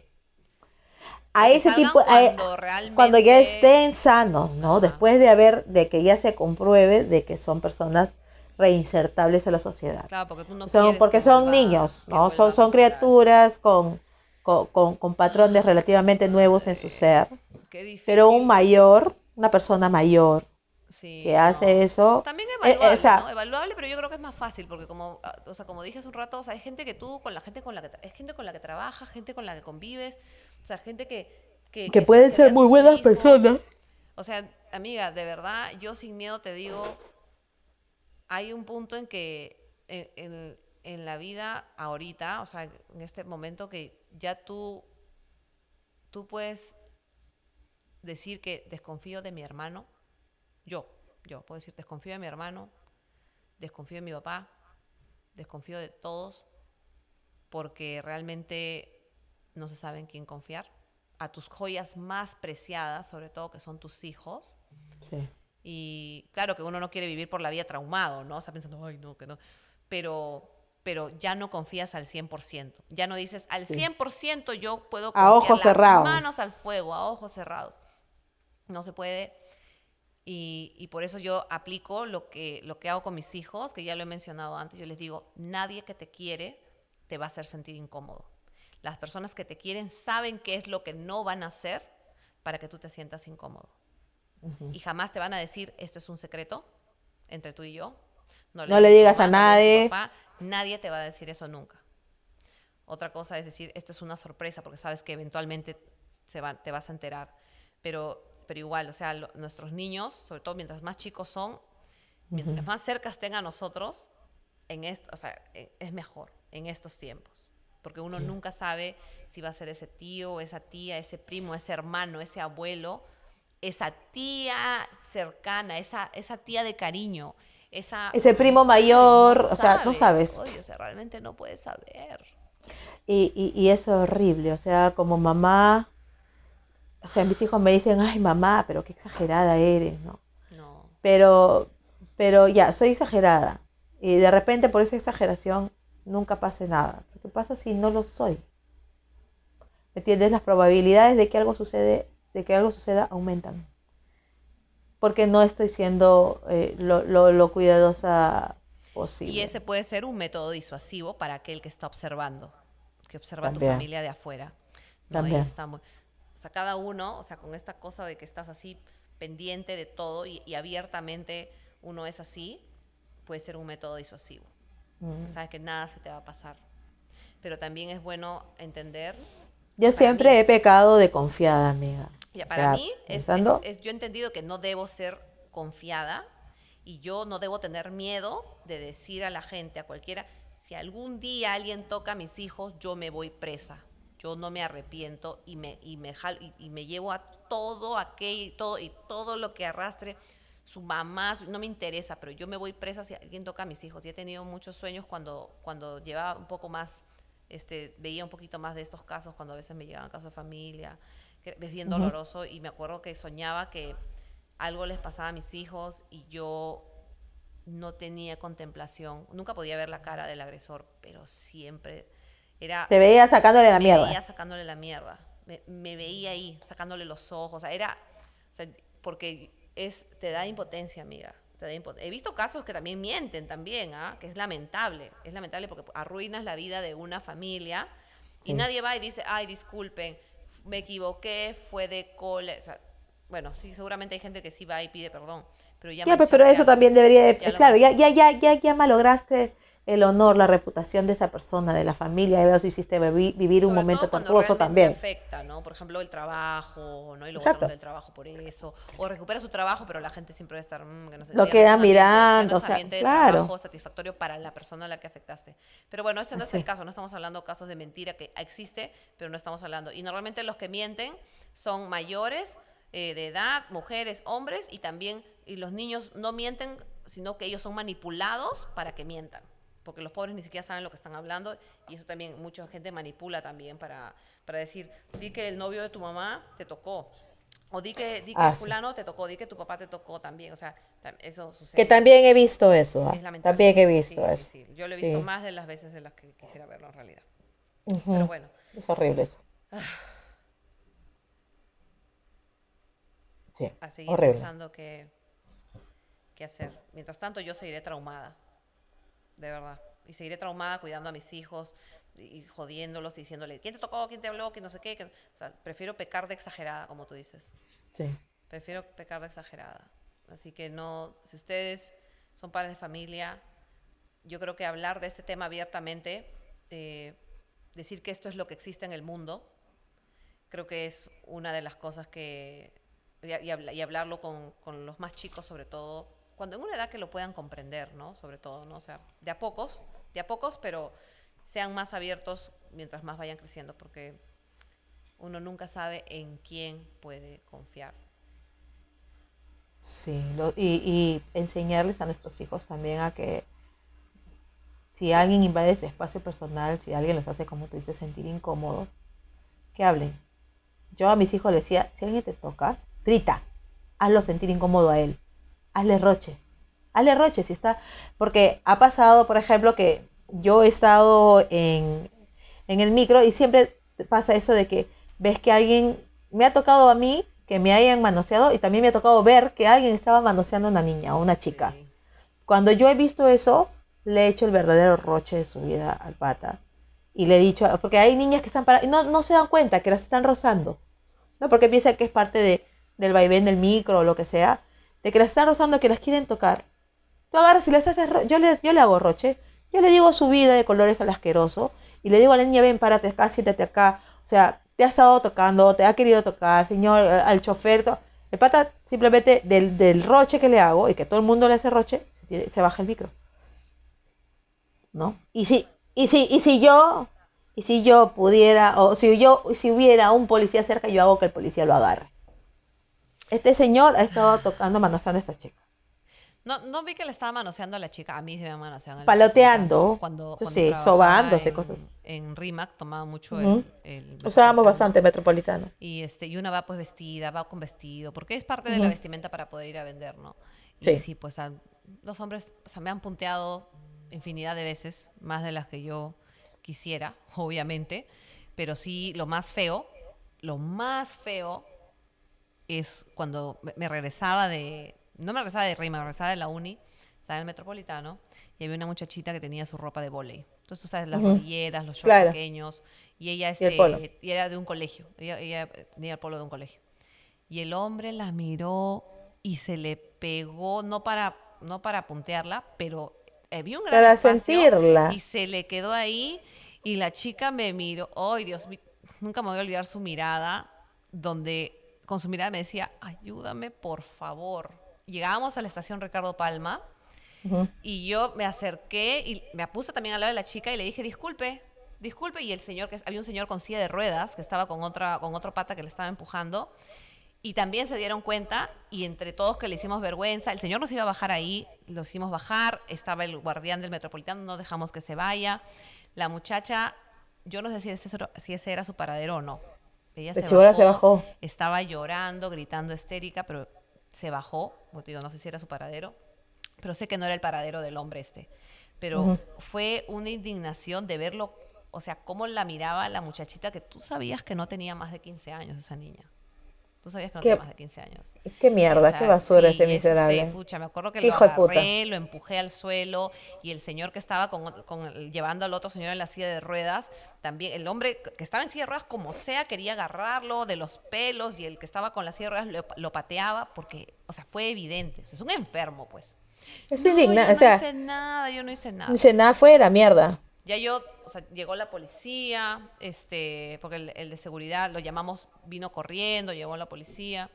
A ese tipo, a- cuando realmente... cuando ya estén sanos, ¿no? Ajá. Después de haber, de que ya se compruebe de que son personas reinsertables a la sociedad. Claro, porque tú no Son, porque que son niños, ¿no? Son, son criaturas con, con, con- con patrones relativamente nuevos en su ser. Qué. Pero un mayor, una persona mayor Sí, que no. hace eso, También eh, eh, evaluable, o sea- ¿no? Evaluable, pero yo creo que es más fácil porque como, ah, o sea, como dije hace un rato, o sea, hay gente que tú con la gente con la que es gente con la que trabajas, gente con la que convives, o sea, gente que que, que pueden ser muy buenas hijos. personas. O sea, amiga, de verdad, yo sin miedo te digo, hay un punto en que en, en- en la vida ahorita, o sea, en este momento que ya tú, tú puedes decir que desconfío de mi hermano, yo, yo puedo decir desconfío de mi hermano, desconfío de mi papá, desconfío de todos, porque realmente no se sabe en quién confiar. A tus joyas más preciadas, sobre todo que son tus hijos. Sí. Y claro que uno no quiere vivir por la vida traumado, ¿no? O sea, pensando, ay, no, que no. Pero, pero ya no confías al 100%. Ya no dices, al Sí. 100% yo puedo A ojos las cerrados. manos al fuego, a ojos cerrados. No se puede. Y, y por eso yo aplico lo que, lo que hago con mis hijos, que ya lo he mencionado antes. Yo les digo, nadie que te quiere te va a hacer sentir incómodo. Las personas que te quieren saben qué es lo que no van a hacer para que tú te sientas incómodo. Y jamás te van a decir, esto es un secreto entre tú y yo. No le digas a mamá, nadie. papá. Nadie te va a decir eso nunca. Otra cosa es decir, esto es una sorpresa, porque sabes que eventualmente se va- te vas a enterar. Pero, pero igual, o sea, lo- nuestros niños, sobre todo mientras más chicos son, mientras más cerca estén a nosotros, en esto, o sea, e- es mejor en estos tiempos. Porque uno nunca sabe si va a ser ese tío, esa tía, ese primo, ese hermano, ese abuelo, esa tía cercana, esa, esa tía de cariño, esa... Ese primo mayor, o sea, no sabes. Oye, o sea, realmente no puedes saber. Y, y, y es horrible, o sea, como mamá, o sea, mis hijos me dicen, ay mamá, pero qué exagerada eres, ¿no? No. Pero, pero ya, soy exagerada. Y de repente por esa exageración nunca pase nada. ¿Qué pasa si no lo soy? ¿Me entiendes? Las probabilidades de que algo sucede, de que algo suceda aumentan. Porque no estoy siendo eh, lo, lo, lo cuidadosa posible. Y ese puede ser un método disuasivo para aquel que está observando, que observa a tu También. familia de afuera. ¿no? También. está muy- o sea, cada uno, o sea, con esta cosa de que estás así pendiente de todo y, y abiertamente uno es así, puede ser un método disuasivo. Mm. Sabes que nada se te va a pasar. Pero también es bueno entender Yo siempre mí- he pecado de confiada, amiga. Ya, O para sea, mí, es, es- pensando- es- yo he entendido que no debo ser confiada y yo no debo tener miedo de decir a la gente, a cualquiera, si algún día alguien toca a mis hijos, yo me voy presa. Yo no me arrepiento y me, y me, jal- y, y me llevo a todo aquello todo, y todo lo que arrastre su mamá, su- no me interesa, pero yo me voy presa si alguien toca a mis hijos. Y he tenido muchos sueños cuando, cuando llevaba un poco más, este, veía un poquito más de estos casos, cuando a veces me llegaban casos de familia, que es bien doloroso, y me acuerdo que soñaba que algo les pasaba a mis hijos y yo no tenía contemplación, nunca podía ver la cara del agresor, pero siempre era Te veía sacándole la me mierda. veía sacándole la mierda. Me, me veía ahí, sacándole los ojos. O sea, era. o sea, porque es, te da impotencia, amiga. He visto casos que también mienten, también, ¿ah? que es lamentable. Es lamentable porque arruinas la vida de una familia y nadie va y dice, ay, disculpen, me equivoqué, fue de cole. O sea, bueno, sí, seguramente hay gente que sí va y pide perdón. Pero ya, Ya, pues, pero manchaste eso también debería de... Ya claro, ya, ya, ya, ya, ya malograste el honor, la reputación de esa persona, de la familia, y luego hiciste vivi- vivir un Sobre momento tortuoso también. afecta, ¿no? Por ejemplo, el trabajo, ¿no? Y lo del trabajo por eso. O recupera su trabajo, pero la gente siempre va a estar... mm, que no sé, Lo queda ambiente- mirando, o sea, ambiente de claro. trabajo satisfactorio para la persona a la que afectaste. Pero bueno, este no es el caso. No estamos hablando de casos de mentira que existe, pero no estamos hablando. Y normalmente los que mienten son mayores eh, de edad, mujeres, hombres, y también y los niños no mienten, sino que ellos son manipulados para que mientan porque los pobres ni siquiera saben lo que están hablando y eso también mucha gente manipula también para, para decir, di que el novio de tu mamá te tocó. O di que, di que Ah, sí. fulano te tocó, di que tu papá te tocó también. O sea, eso sucede. Que también he visto eso, ah, Es lamentable. también he visto sí, eso. sí. Yo lo he visto más de las veces de las que quisiera verlo en realidad. Pero bueno, Es horrible eso. Sí, a seguir horrible. pensando qué, qué hacer. Mientras tanto, yo seguiré traumada. De verdad. Y seguiré traumada cuidando a mis hijos y jodiéndolos, diciéndole, ¿quién te tocó? ¿Quién te habló? ¿Quién no sé qué? O sea, prefiero pecar de exagerada, como tú dices. Sí. Prefiero pecar de exagerada. Así que no, si ustedes son padres de familia, yo creo que hablar de este tema abiertamente, eh, decir que esto es lo que existe en el mundo, creo que es una de las cosas que, y, y y hablarlo con, con los más chicos sobre todo, cuando en una edad que lo puedan comprender, ¿no? Sobre todo, ¿no? Sea, de a pocos, de a pocos, pero sean más abiertos mientras más vayan creciendo, porque uno nunca sabe en quién puede confiar. Sí, y, enseñarles a nuestros hijos también a que si alguien invade su espacio personal, si alguien los hace, como tú dices, sentir incómodos, que hablen. Yo a mis hijos les decía, si alguien te toca, grita, hazlo sentir incómodo a él, hazle roche, hazle roche si está, porque ha pasado, por ejemplo, que yo he estado en, en el micro y siempre pasa eso de que ves que alguien, me ha tocado a mí que me hayan manoseado y también me ha tocado ver que alguien estaba manoseando a una niña o una chica. Sí. Cuando yo he visto eso, le he hecho el verdadero roche de su vida al pata. Y le he dicho, porque hay niñas que están paradas y no, no se dan cuenta que las están rozando. ¿no? Porque piensan que es parte de, del vaivén del micro o lo que sea. De que las están rozando, que las quieren tocar. Tú agarras y les haces, yo le, yo le hago roche. Yo le digo su vida de colores al asqueroso. Y le digo a la niña, ven, párate acá, siéntate acá. O sea, te ha estado tocando, te ha querido tocar, señor, al chofer. El pata simplemente del, del roche que le hago y que todo el mundo le hace roche, se baja el micro. ¿No? Y si, y si, y si yo, y si yo pudiera, o si yo, si hubiera un policía cerca, yo hago que el policía lo agarre. Este señor ha estado tocando, manoseando a esta chica. No, no vi que le estaba manoseando a la chica. A mí se me manoseaban. Paloteando. Cuando, Sí, cuando trabajaba sobándose, en, cosas. En Rimac tomaba mucho Ujú. el, el Usábamos bastante metropolitano. Y, este, y una va pues vestida, va con vestido, porque es parte de Ujú. la vestimenta para poder ir a vender, ¿no? Y Sí. sí, pues a- los hombres o sea, me han punteado infinidad de veces, más de las que yo quisiera, obviamente, pero sí, lo más feo, lo más feo es cuando me- regresaba de, no me regresaba de Rima, me regresaba de la uni, estaba en el Metropolitano, y había una muchachita que tenía su ropa de volei. Entonces tú sabes, las rodilleras, los shorts Claro. pequeños, y ella este, y era de un colegio, ella, ella tenía el polo de un colegio. Y el hombre la miró y se le pegó, no para, no para puntearla, pero vio un gran Para espacio sentirla. y se le quedó ahí y la chica me miró, ay Dios, mi- nunca me voy a olvidar su mirada, donde con su mirada me decía, ayúdame por favor. Llegábamos a la estación Ricardo Palma y yo me acerqué y me puse también al lado de la chica y le dije, disculpe, disculpe. Y el señor, que había un señor con silla de ruedas que estaba con, otra, con otro pata que le estaba empujando. Y también se dieron cuenta y entre todos que le hicimos vergüenza, el señor nos iba a bajar ahí, lo hicimos bajar, estaba el guardián del metropolitano, no dejamos que se vaya. La muchacha, yo no sé si ese, si ese era su paradero o no. Ella La se bajó. Estaba llorando, gritando histérica, pero se bajó. Te digo, no sé si era su paradero pero sé que no era el paradero del hombre este. Pero fue una indignación de verlo, o sea, cómo la miraba la muchachita que tú sabías que no tenía más de 15 años esa niña. Tú sabías que no tenía más de 15 años. Qué mierda, qué basura sí, ese es, este, miserable. pucha, me acuerdo que lo hijo de agarré, lo empujé al suelo y el señor que estaba con, con llevando al otro señor en la silla de ruedas, también el hombre que estaba en silla de ruedas como sea quería agarrarlo de los pelos y el que estaba con la silla de ruedas lo, lo pateaba porque, o sea, fue evidente. O sea, es un enfermo, pues. Es No, indigna- yo o sea, no hice nada, yo no hice nada. no hice nada afuera, mierda. Ya yo, o sea, llegó la policía, este, porque el, el de seguridad lo llamamos, vino corriendo, llegó la policía,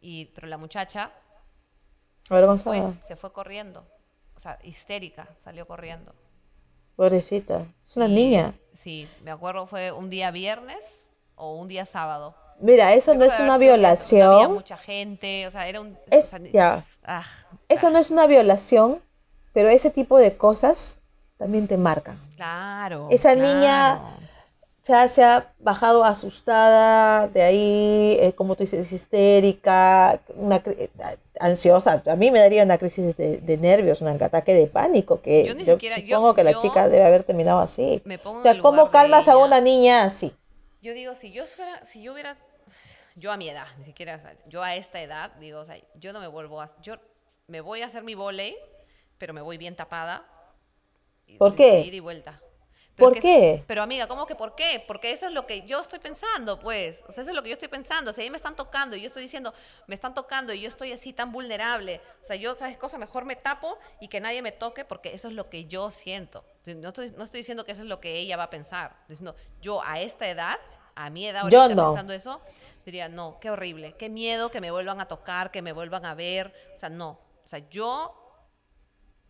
y, pero la muchacha fue, Avergonzada. se fue corriendo, o sea, histérica, salió corriendo. Pobrecita. Es una Y- niña. Sí, me acuerdo fue un día viernes o un día sábado. Mira, eso no es una día- Había violación. mucha gente, o sea, era un... o Es, sea, ya. ah, Eso no es una violación, pero ese tipo de cosas también te marcan. claro. Esa niña-. Se ha, se ha bajado asustada, de ahí, eh, como tú dices, histérica, una, ansiosa. A mí me daría una crisis de, de nervios, un ataque de pánico, que Yo yo, ni siquiera- yo- supongo que la chica debe haber terminado así. Me pongo O sea, ¿cómo calmas a una niña así? Yo digo, si yo fuera, si yo hubiera, yo a mi edad, ni siquiera, o sea, yo a esta edad, digo, o sea, yo no me vuelvo a, yo me voy a hacer mi volei, pero me voy bien tapada. ¿Por qué? ida y vuelta. Pero ¿Por que- qué? Pero amiga, ¿cómo que por qué? Porque eso es lo que yo estoy pensando, pues. O sea, eso es lo que yo estoy pensando. Si ahí me están tocando y yo estoy diciendo, me están tocando y yo estoy así tan vulnerable. O sea, yo, ¿sabes cosa? Mejor me tapo y que nadie me toque porque eso es lo que yo siento. No estoy, no estoy diciendo que eso es lo que ella va a pensar. Estoy diciendo, yo a esta edad, a mi edad Yo ahorita no. pensando eso, diría, no, qué horrible, qué miedo que me vuelvan a tocar, que me vuelvan a ver. O sea, no. O sea, yo,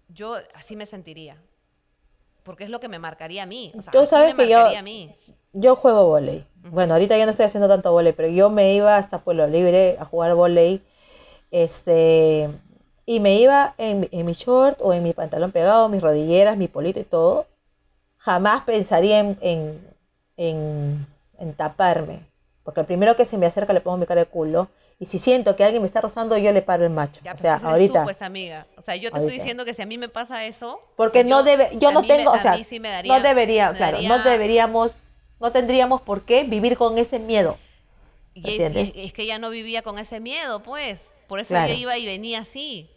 yo así me sentiría. Porque es lo que me marcaría a mí. O sea, Tú sabes me que yo- marcaría a mí. Yo juego volei. Bueno, ahorita ya no estoy haciendo tanto volei, pero yo me iba hasta Pueblo Libre a jugar volei. Este, y me iba en, mi- en mi short o en mi pantalón pegado, mis rodilleras, mi polito y todo. Jamás pensaría en, en, en- en taparme. Porque el primero que se me acerca le pongo mi cara de culo. Y si siento que alguien me está rozando, yo le paro el macho. Ya, o sea, ahorita. Tú, pues, amiga. O sea, yo te estoy diciendo que si a mí me pasa eso. Porque no debe, yo no me- tengo, o sea, sí daría- no debería, claro, no deberíamos, no tendríamos por qué vivir con ese miedo. Y es, que ella no vivía con ese miedo, pues. Por eso Claro. yo iba y venía así.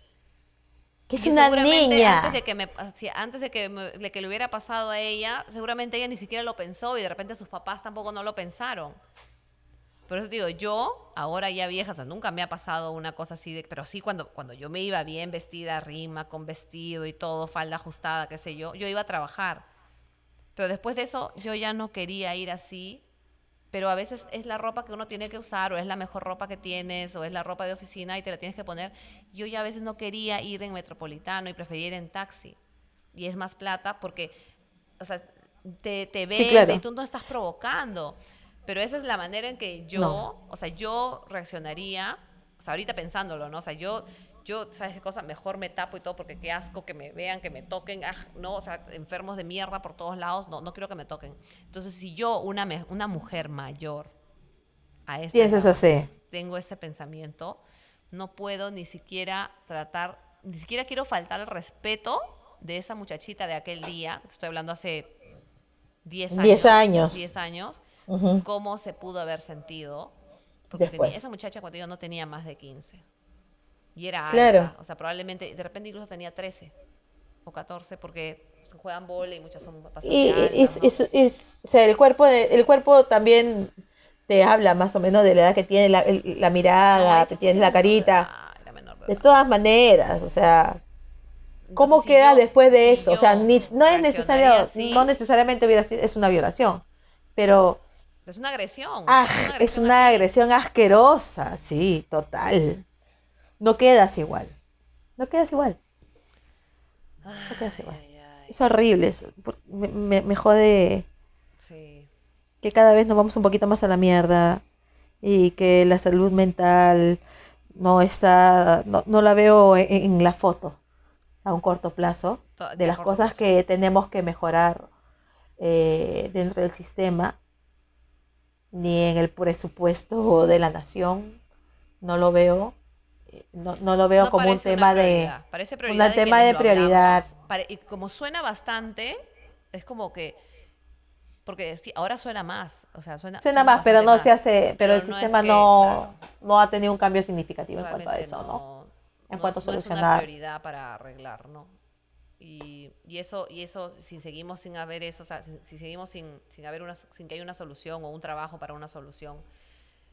Que es Y una niña. Antes de que, me, antes de que, me- de que le hubiera pasado a ella, seguramente ella ni siquiera lo pensó y de repente sus papás tampoco no lo pensaron. Por eso digo, yo, ahora ya vieja, o sea, nunca me ha pasado una cosa así, de, pero sí cuando, cuando yo me iba bien vestida, rima, con vestido y todo, falda ajustada, qué sé yo, yo iba a trabajar. Pero después de eso, yo ya no quería ir así. Pero a veces es la ropa que uno tiene que usar, o es la mejor ropa que tienes, o es la ropa de oficina y te la tienes que poner. Yo ya a veces no quería ir en metropolitano y prefería ir en taxi. Y es más plata porque, o sea, te, te ven claro. y tú no estás provocando. Pero esa es la manera en que yo, No. o sea, yo reaccionaría, o sea, ahorita pensándolo, ¿no? O sea, yo, yo, ¿sabes qué cosa? Mejor me tapo y todo porque qué asco que me vean, que me toquen, ah, no, o sea, enfermos de mierda por todos lados, no, no quiero que me toquen. Entonces, si yo, una, me- una mujer mayor, a esta Piensas edad, así. tengo ese pensamiento, no puedo ni siquiera tratar, ni siquiera quiero faltar el respeto de esa muchachita de aquel día, estoy hablando hace 10 años. 10 años. 10 años, Cómo se pudo haber sentido. Porque tenía- esa muchacha cuando yo no tenía más de 15. Y era Claro. alta, o sea, probablemente, de repente incluso tenía 13 o 14 porque juegan bola y muchas son Y, y- altas, y- ¿no? y- y- o sea, el cuerpo, de- el cuerpo también te habla más o menos de la edad que tiene, la, el- la No, mirada, esa que era la de carita. edad, de todas maneras, o sea, ¿cómo Entonces, si queda yo- después de si eso? O sea, ni- no es necesario, así, no necesariamente hubiera sido- es una violación, pero Es una agresión. ah, es una es agresión una así. agresión asquerosa, sí, total. No quedas igual, no quedas igual, no quedas igual. Ay, ay, Es horrible, eso, me, me- me jode sí. que cada vez nos vamos un poquito más a la mierda y que la salud mental no está, no, no la veo en, en la foto a un corto plazo de de las cosas plazo. que tenemos que mejorar eh, dentro del sistema ni en el presupuesto de la nación no lo veo eh, no, no lo veo No como un tema de parece prioridad de tema de prioridad. y como suena bastante, es como que porque sí, ahora suena más, o sea, suena suena más pero no se hace pero, Pero el no es sistema que, no no ha tenido un cambio significativo en cuanto a eso no en cuanto a no es una solucionar. prioridad para arreglar, ¿no? Y, y eso, y eso, si seguimos sin haber eso, o sea, si, si seguimos sin, sin haber una, sin que haya una solución o un trabajo para una solución,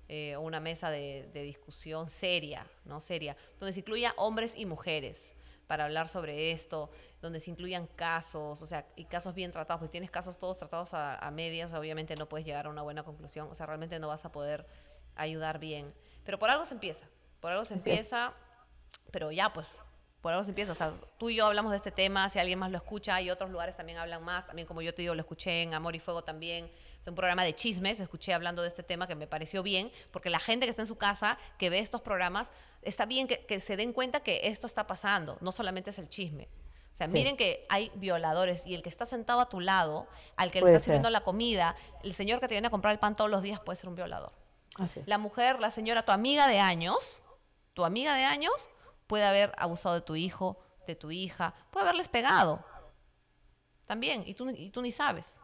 eh, o una mesa de, de discusión seria, ¿no? Seria, donde se incluya hombres y mujeres para hablar sobre esto, donde se incluyan casos, o sea, y casos bien tratados, porque tienes casos todos tratados a, a medias, obviamente no puedes llegar a una buena conclusión, o sea, realmente no vas a poder ayudar bien. Pero por algo se empieza, por algo se Así es. empieza, pero ya pues, por algo se empieza. O sea, tú y yo hablamos de este tema, si alguien más lo escucha, y otros lugares también hablan más, también como yo te digo, lo escuché en Amor y Fuego también. Es un programa de chismes, escuché hablando de este tema que me pareció bien, porque la gente que está en su casa, que ve estos programas, está bien que, que se den cuenta que esto está pasando, no solamente es el chisme. O sea, Sí. miren que hay violadores y el que está sentado a tu lado, al que le está sirviendo ser. la comida, el señor que te viene a comprar el pan todos los días puede ser un violador. Así es. La mujer, la señora, tu amiga de años, tu amiga de años, puede haber abusado de tu hijo, de tu hija, puede haberles pegado. También, y tú, y tú ni sabes.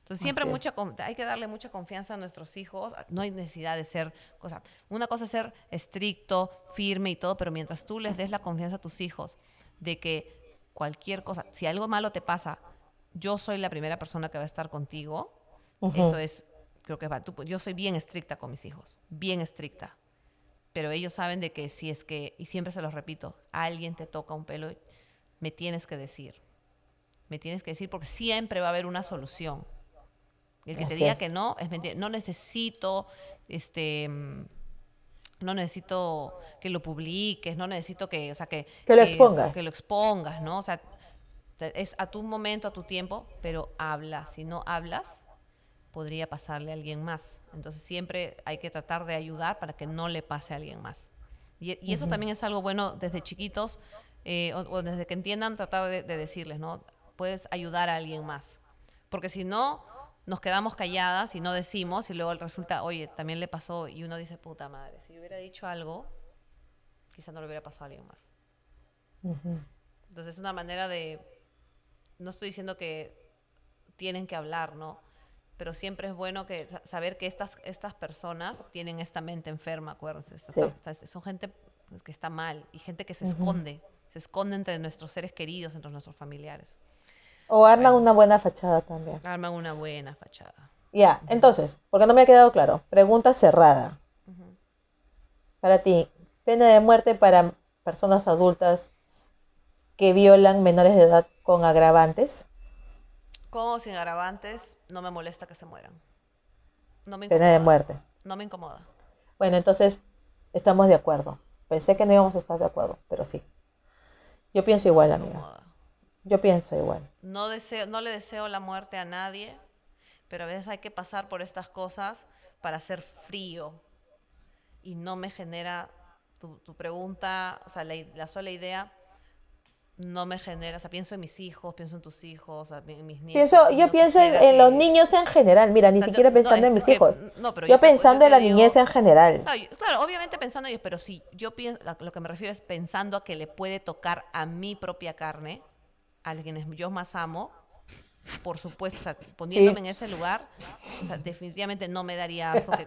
Entonces siempre mucha, hay que darle mucha confianza a nuestros hijos. No hay necesidad de ser cosa. Una cosa es ser estricto, firme y todo, pero mientras tú les des la confianza a tus hijos de que cualquier cosa, si algo malo te pasa, yo soy la primera persona que va a estar contigo. Eso es, creo que va. tú- yo soy bien estricta con mis hijos, bien estricta. Pero ellos saben de que si es que, y siempre se los repito, alguien te toca un pelo, me tienes que decir. Me tienes que decir porque siempre va a haber una solución. El que te diga que no, es mentira. No necesito, este, mm, no necesito que lo publiques, no necesito que, o sea, que... Que lo expongas. Que lo expongas, ¿no? O sea, es a tu momento, a tu tiempo, pero habla. Si no hablas, podría pasarle a alguien más. Entonces siempre hay que tratar de ayudar para que no le pase a alguien más. Y, y eso también es algo bueno desde chiquitos, eh, o, o desde que entiendan, tratar de, de decirles, ¿no? Puedes ayudar a alguien más. Porque si no, nos quedamos calladas y no decimos, y luego resulta, oye, también le pasó, y uno dice, puta madre, si yo hubiera dicho algo, quizá no le hubiera pasado a alguien más. Entonces es una manera de, no estoy diciendo que tienen que hablar, ¿no? Pero siempre es bueno que sa- saber que estas, estas personas tienen esta mente enferma, acuérdense. Sí. son gente que está mal y gente que se esconde, se esconde entre nuestros seres queridos, entre nuestros familiares. O arman una buena fachada también. Arman una buena fachada. Ya, entonces, porque no me ha quedado claro. Pregunta cerrada. Para ti, pena de muerte para personas adultas que violan menores de edad con agravantes. Con o sin agravantes, no me molesta que se mueran. No me Pena de muerte. No me incomoda. Bueno, entonces estamos de acuerdo. Pensé que no íbamos a estar de acuerdo, pero sí. Yo pienso igual, amiga. incomoda. Yo pienso igual. No, deseo, no le deseo la muerte a nadie, pero a veces hay que pasar por estas cosas para ser frío y no me genera tu, tu pregunta, o sea, la sola idea no me genera, o sea, pienso en mis hijos, pienso en tus hijos, en mis nietos. Pienso, yo no pienso en, los niños en general, mira, ni o sea, yo- siquiera pensando en mis que- hijos. no, pero Yo pues, pensando en la digo- niñez en general. Claro, yo- claro, obviamente pensando en ellos, pero si yo pienso, lo que me refiero es pensando a que le puede tocar a mi propia carne, a quienes yo más amo, por supuesto, o sea, poniéndome en ese lugar, o sea, definitivamente no me daría asco que,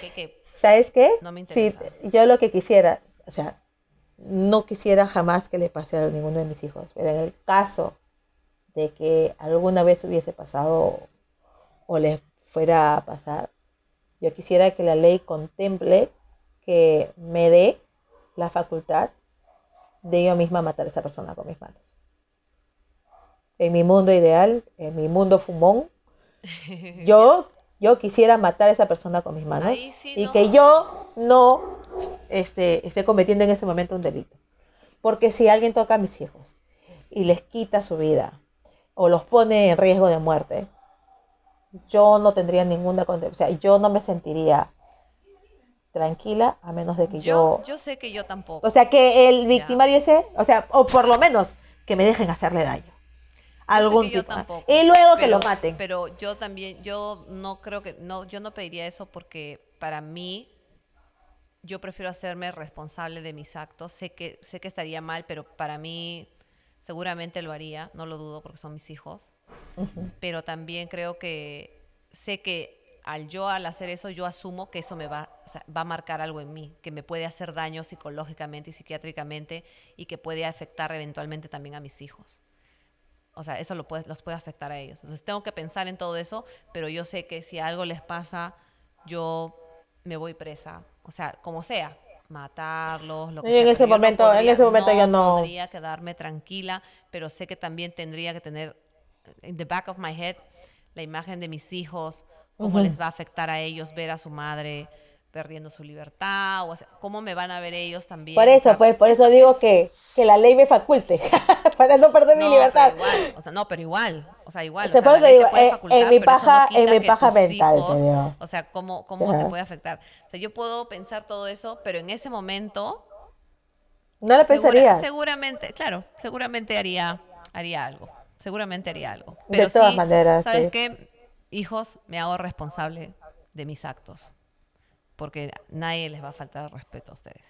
que- que- [LAUGHS] ¿Sabes qué? No me Sí, interesa. yo lo que quisiera, o sea, no quisiera jamás que le pase a ninguno de mis hijos, pero en el caso de que alguna vez hubiese pasado o les fuera a pasar, yo quisiera que la ley contemple que me dé la facultad de yo misma matar a esa persona con mis manos. En mi mundo ideal, en mi mundo fumón, [LAUGHS] yo, yo quisiera matar a esa persona con mis manos sí y no. que yo no este, esté cometiendo en ese momento un delito. Porque si alguien toca a mis hijos y les quita su vida o los pone en riesgo de muerte, yo no tendría ninguna conde- O sea, yo no me sentiría tranquila a menos de que yo... yo, yo sé que yo tampoco. o sea, que el victimario ese, o sea, o por lo menos que me dejen hacerle daño. Algún yo tipo. tampoco, Y luego que lo maten. Pero yo también, yo no creo que, no, yo no pediría eso porque para mí, yo prefiero hacerme responsable de mis actos. Sé que, sé que estaría mal, pero para mí seguramente lo haría, no lo dudo porque son mis hijos. Pero también creo que sé que al yo al hacer eso, yo asumo que eso me va, o sea, va a marcar algo en mí, que me puede hacer daño psicológicamente y psiquiátricamente y que puede afectar eventualmente también a mis hijos. O sea, eso lo puede, los puede afectar a ellos. Entonces tengo que pensar en todo eso, pero yo sé que si algo les pasa, yo me voy presa. O sea, como sea, matarlos, lo que Y en sea, ese no momento- en ese momento yo no- podría quedarme tranquila, pero sé que también tendría que tener in the back of my head la imagen de mis hijos, cómo les va a afectar a ellos ver a su madre perdiendo su libertad, o sea, cómo me van a ver ellos también. Por o eso, sea, pues, por eso digo es- que, que la ley me faculte [LAUGHS] para no perder mi libertad. pero igual, o sea, no, pero igual, o sea, igual. O sea, la te puede eh, facultar, en mi no paja- en mi paja mental, hijos. O sea, cómo, cómo te puede afectar. O sea, yo puedo pensar todo eso, pero en ese momento, No lo segura- pensaría. seguramente, claro, seguramente haría, haría algo. Seguramente haría algo. De Pero todas sí, maneras, ¿sabes sí. qué? Hijos, me hago responsable de mis actos. Porque nadie les va a faltar el respeto a ustedes.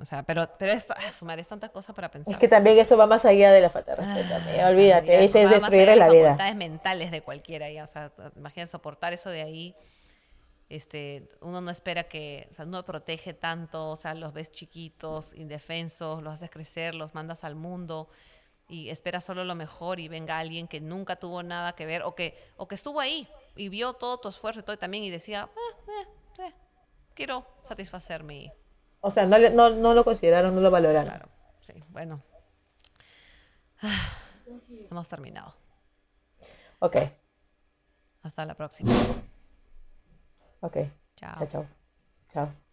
O sea, pero, pero es, ah, sumar, es tantas cosas para pensar. Es que también eso va más allá de la falta de respeto. amiga, olvídate, eso es va más allá destruirle de la vida. facultades mentales de cualquiera. Ya, o sea, imagina soportar eso de ahí. Este, uno no espera que, o sea, no protege tanto, o sea, los ves chiquitos, indefensos, los haces crecer, los mandas al mundo y esperas solo lo mejor y venga alguien que nunca tuvo nada que ver o que, o que estuvo ahí y vio todo tu esfuerzo y todo y también y decía, "Ah, eh, quiero satisfacer mi, O sea, no, no, no lo consideraron, no lo valoraron. claro, sí, bueno. Ah, [SIGHS] hemos terminado. Ok, Hasta la próxima. ok. Chao. Chao, chao. Chao.